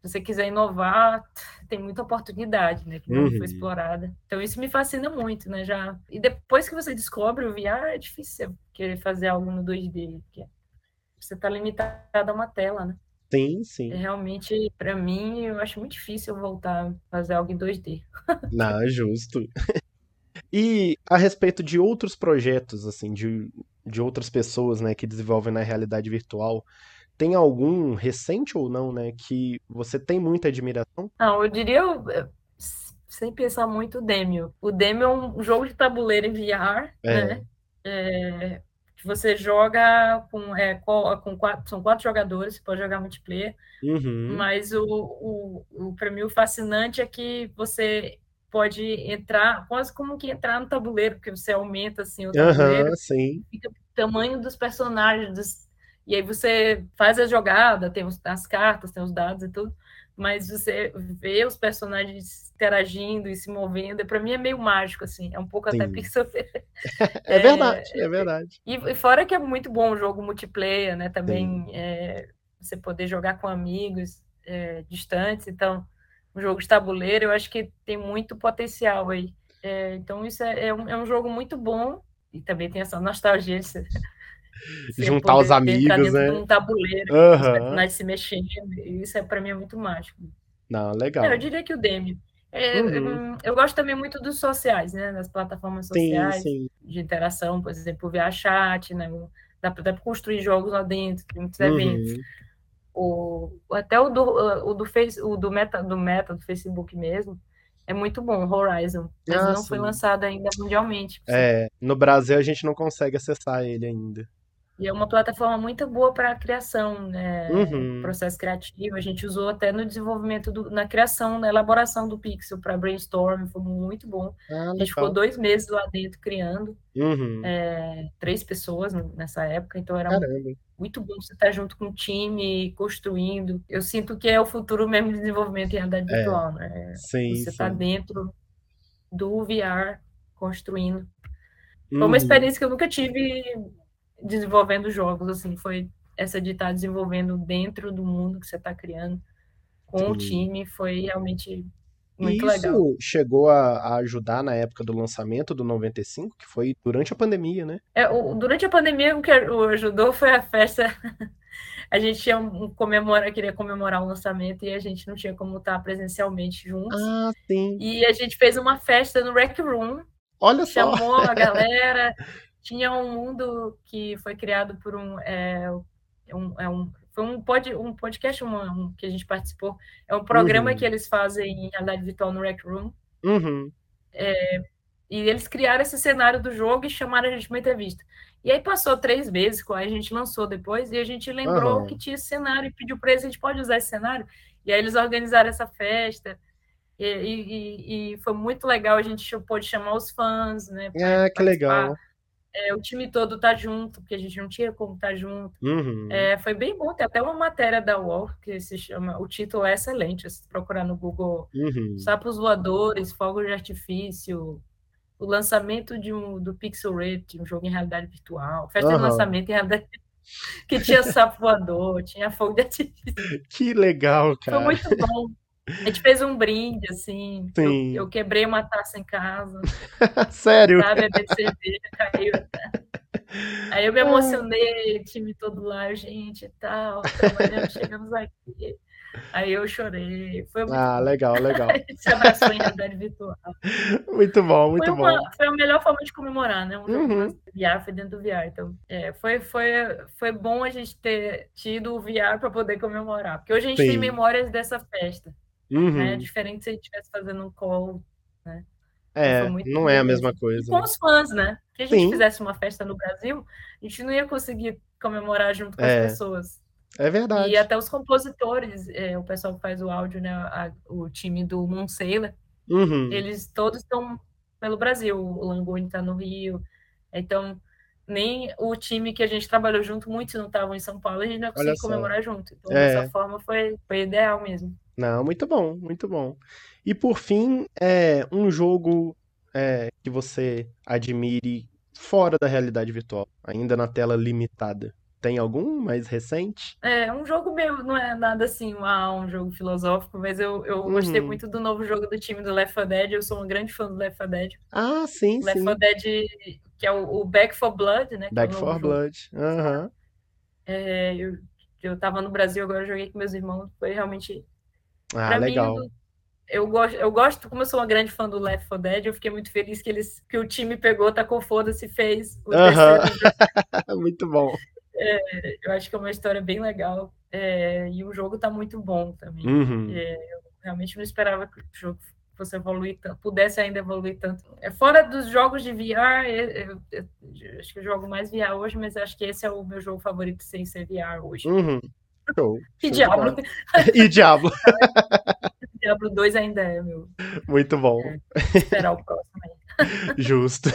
se você quiser inovar, tem muita oportunidade, né, que não uhum. foi explorada. Então isso me fascina muito, né, já. E depois que você descobre o VR, é difícil querer fazer algo no 2D, porque você está limitado a uma tela, né? Sim, sim. É, realmente, para mim, eu acho muito difícil voltar a fazer algo em 2D. Não, é justo. E a respeito de outros projetos, assim, de, de outras pessoas, né, que desenvolvem na realidade virtual, tem algum recente ou não, né, que você tem muita admiração? Não, eu diria, sem pensar muito, o Demio. O Demio é um jogo de tabuleiro em VR, é. né? É, que você joga com, é, com quatro, são quatro jogadores, você pode jogar multiplayer, uhum. mas o, o, o para mim o fascinante é que você pode entrar, quase como que entrar no tabuleiro, porque você aumenta assim o tabuleiro, uhum, sim. fica o tamanho dos personagens, dos, e aí você faz a jogada, tem as cartas, tem os dados e tudo, mas você vê os personagens interagindo e se movendo, para mim é meio mágico, assim, é um pouco Sim. até pixel. é, é, verdade, é verdade. E, e, fora que é muito bom o jogo multiplayer, né, também é, você poder jogar com amigos é, distantes, então, um jogo de tabuleiro, eu acho que tem muito potencial aí. É, então, isso é, é, um, é um jogo muito bom, e também tem essa nostalgia de juntar os amigos, né? um tabuleiro, uhum. se mexendo. Isso é para mim é muito mágico. Não, legal. É, eu diria que o Demi. É, uhum. eu, gosto também muito dos sociais, né? Das plataformas sociais sim, sim. de interação, por exemplo, o ViaChat, né? Dá para construir jogos lá dentro, muitos uhum. eventos. o, até o do, o do, face, o do, meta, do Meta, do Facebook mesmo, é muito bom, Horizon. Mas ah, não sim. foi lançado ainda mundialmente. É, no Brasil a gente não consegue acessar ele ainda. E é uma plataforma muito boa para a criação, né? Uhum. Processo criativo. A gente usou até no desenvolvimento, do, na criação, na elaboração do Pixel para brainstorm, foi muito bom. Ah, a gente ficou dois meses lá dentro criando, uhum. é, três pessoas nessa época, então era Caramba. muito bom você estar junto com o time, construindo. Eu sinto que é o futuro mesmo de desenvolvimento em realidade é. virtual, né? Sim, você está dentro do VR construindo. Foi uma uhum. experiência que eu nunca tive desenvolvendo jogos, assim, foi essa de estar desenvolvendo dentro do mundo que você está criando com Sim. o time, foi realmente muito Isso legal. chegou a, a, ajudar na época do lançamento do 95, que foi durante a pandemia, né? É, o, durante a pandemia o que ajudou foi a festa. a gente tinha um, comemora, queria comemorar o lançamento e a gente não tinha como estar presencialmente juntos. Ah, sim. E a gente fez uma festa no Rec Room. Olha só. Chamou a galera. Tinha um mundo que foi criado por um, é, um, é um foi um, pod, um podcast um, um, que a gente participou. É um programa uhum. que eles fazem em realidade virtual no Rec Room. Uhum. É, e eles criaram esse cenário do jogo e chamaram a gente para uma entrevista. E aí passou três vezes, a gente lançou depois, e a gente lembrou uhum. que tinha esse cenário e pediu para eles, a gente pode usar esse cenário? E aí eles organizaram essa festa. E, e, e foi muito legal, a gente pôde chamar os fãs, né? Ah, que legal. É, o time todo tá junto, porque a gente não tinha como estar tá junto. Uhum. É, foi bem bom, tem até uma matéria da UOL que se chama, o título é excelente, se procurar no Google, uhum. sapos voadores, fogos de artifício, o lançamento de um, do Pixel Rate, um jogo em realidade virtual, festa uhum. de lançamento em realidade que tinha sapo voador, tinha fogo de artifício. Que legal, cara. Foi muito bom. A gente fez um brinde, assim. Sim. Eu, eu quebrei uma taça em casa. Sério? Sabe, a cerveja caiu. Aí eu me emocionei, o time todo lá, gente e tal. Trabalhando, chegamos aqui. Aí eu chorei. Foi muito ah, legal, legal. Se abraçou em realidade virtual. Muito bom, muito foi uma, bom. Foi a melhor forma de comemorar, né? Um uhum. VR foi dentro do VR. Então, é, foi, foi, foi bom a gente ter tido o VR para poder comemorar. Porque hoje a gente Sim. tem memórias dessa festa. Uhum. Né? É diferente se a gente estivesse fazendo um call, né? É, não é a mesma coisa. E com os fãs, né? Se a gente Sim. fizesse uma festa no Brasil, a gente não ia conseguir comemorar junto com é. as pessoas. É verdade. E até os compositores, é, o pessoal que faz o áudio, né? A, o time do Monseila, uhum. eles todos estão pelo Brasil. O Langoni está no Rio. Então, nem o time que a gente trabalhou junto, muitos não estavam em São Paulo, a gente não conseguiu comemorar junto. Então, é. dessa forma, foi, foi ideal mesmo. Não, muito bom, muito bom. E por fim, é um jogo é, que você admire fora da realidade virtual, ainda na tela limitada. Tem algum mais recente? É, um jogo meu, não é nada assim, um jogo filosófico, mas eu, eu uhum. gostei muito do novo jogo do time do Left 4 Dead, eu sou uma grande fã do Left 4 Dead. Ah, sim, Left sim. Left 4 Dead, que é o, o, Back 4 Blood, né? Back é 4 Blood, aham. Uhum. É, eu, eu tava no Brasil, agora joguei com meus irmãos, foi realmente ah, pra legal. Mim, eu gosto, eu gosto, como eu sou uma grande fã do Left 4 Dead, eu fiquei muito feliz que eles que o time pegou, tacou foda-se e fez o Muito bom. É, eu acho que é uma história bem legal. É, e o jogo tá muito bom também. Uhum. É, eu realmente não esperava que o jogo fosse evoluir tanto, pudesse ainda evoluir tanto. É fora dos jogos de VR, eu, eu, eu, acho que eu jogo mais VR hoje, mas acho que esse é o meu jogo favorito sem ser VR hoje. Uhum. Show. E Diablo. e Diablo. Diablo 2 ainda é, meu. Muito bom. É, esperar o próximo aí. Justo.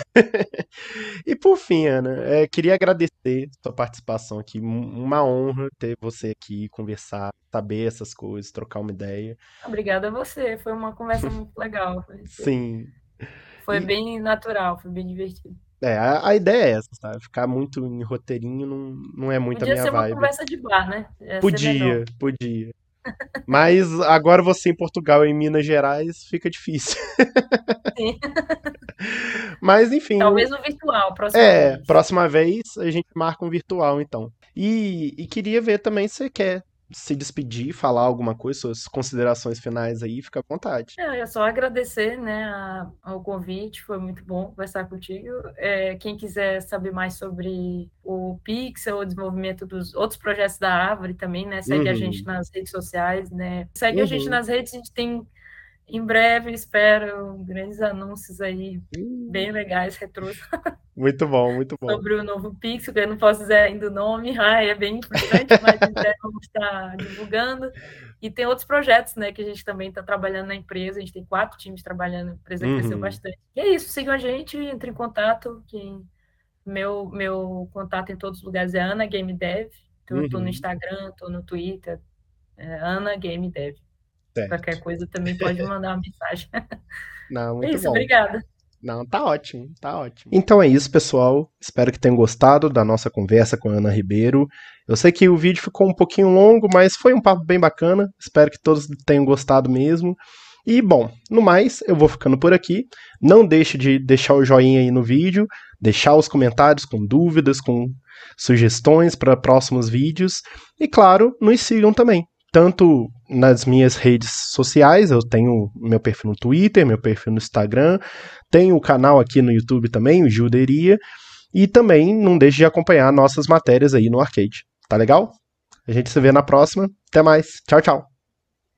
e por fim, Ana, é, queria agradecer sua participação aqui. Uma honra ter você aqui, conversar, saber essas coisas, trocar uma ideia. Obrigada a você, foi uma conversa muito legal. Sim. Foi e... bem natural, foi bem divertido. É, a, a, ideia é essa, sabe? Ficar muito em roteirinho não, não é muito podia a minha vibe. Podia ser uma conversa de bar, né? podia, podia. Mas agora você em Portugal e em Minas Gerais fica difícil. Sim. Mas enfim. Talvez no virtual, próxima é, vez. próxima vez a gente marca um virtual, então. E, e queria ver também se você quer se despedir, falar alguma coisa, suas considerações finais aí, fica à vontade. É, é só agradecer né, a, ao convite, foi muito bom conversar contigo. É, quem quiser saber mais sobre o Pixel, o desenvolvimento dos outros projetos da Árvore também, né? Segue uhum. a gente nas redes sociais, né? Segue uhum. a gente uhum. nas redes, a gente tem em breve, espero, grandes anúncios aí, bem legais, retrôs. Muito bom, muito bom. Sobre o novo Pixel, que eu não posso dizer ainda o nome, ah, é bem importante, mas em breve vamos estar divulgando. E tem outros projetos, né, que a gente também está trabalhando na empresa, a gente tem quatro times trabalhando, a empresa uhum. cresceu bastante. E é isso, sigam a gente, entre em contato, meu, meu contato em todos os lugares é Ana Game Dev, então uhum. eu tô no. Instagram, tô no Twitter, é Ana Game Dev. Certo. Qualquer coisa também pode mandar uma mensagem. Não, muito é isso, bom. obrigada. Não, tá ótimo, tá ótimo. Então é isso, pessoal. Espero que tenham gostado da nossa conversa com a Ana Ribeiro. Eu sei que o vídeo ficou um pouquinho longo, mas foi um papo bem bacana. Espero que todos tenham gostado mesmo. E bom, no mais, eu vou ficando por aqui. Não deixe de deixar o joinha aí no vídeo, deixar os comentários com dúvidas, com sugestões para próximos vídeos. E claro, nos sigam também tanto nas minhas redes sociais, eu tenho meu perfil no Twitter, meu perfil no Instagram, tenho o canal aqui no YouTube também, o Juderia, e também não deixe de acompanhar nossas matérias aí no Arcade. Tá legal? A gente se vê na próxima. Até mais. Tchau, tchau.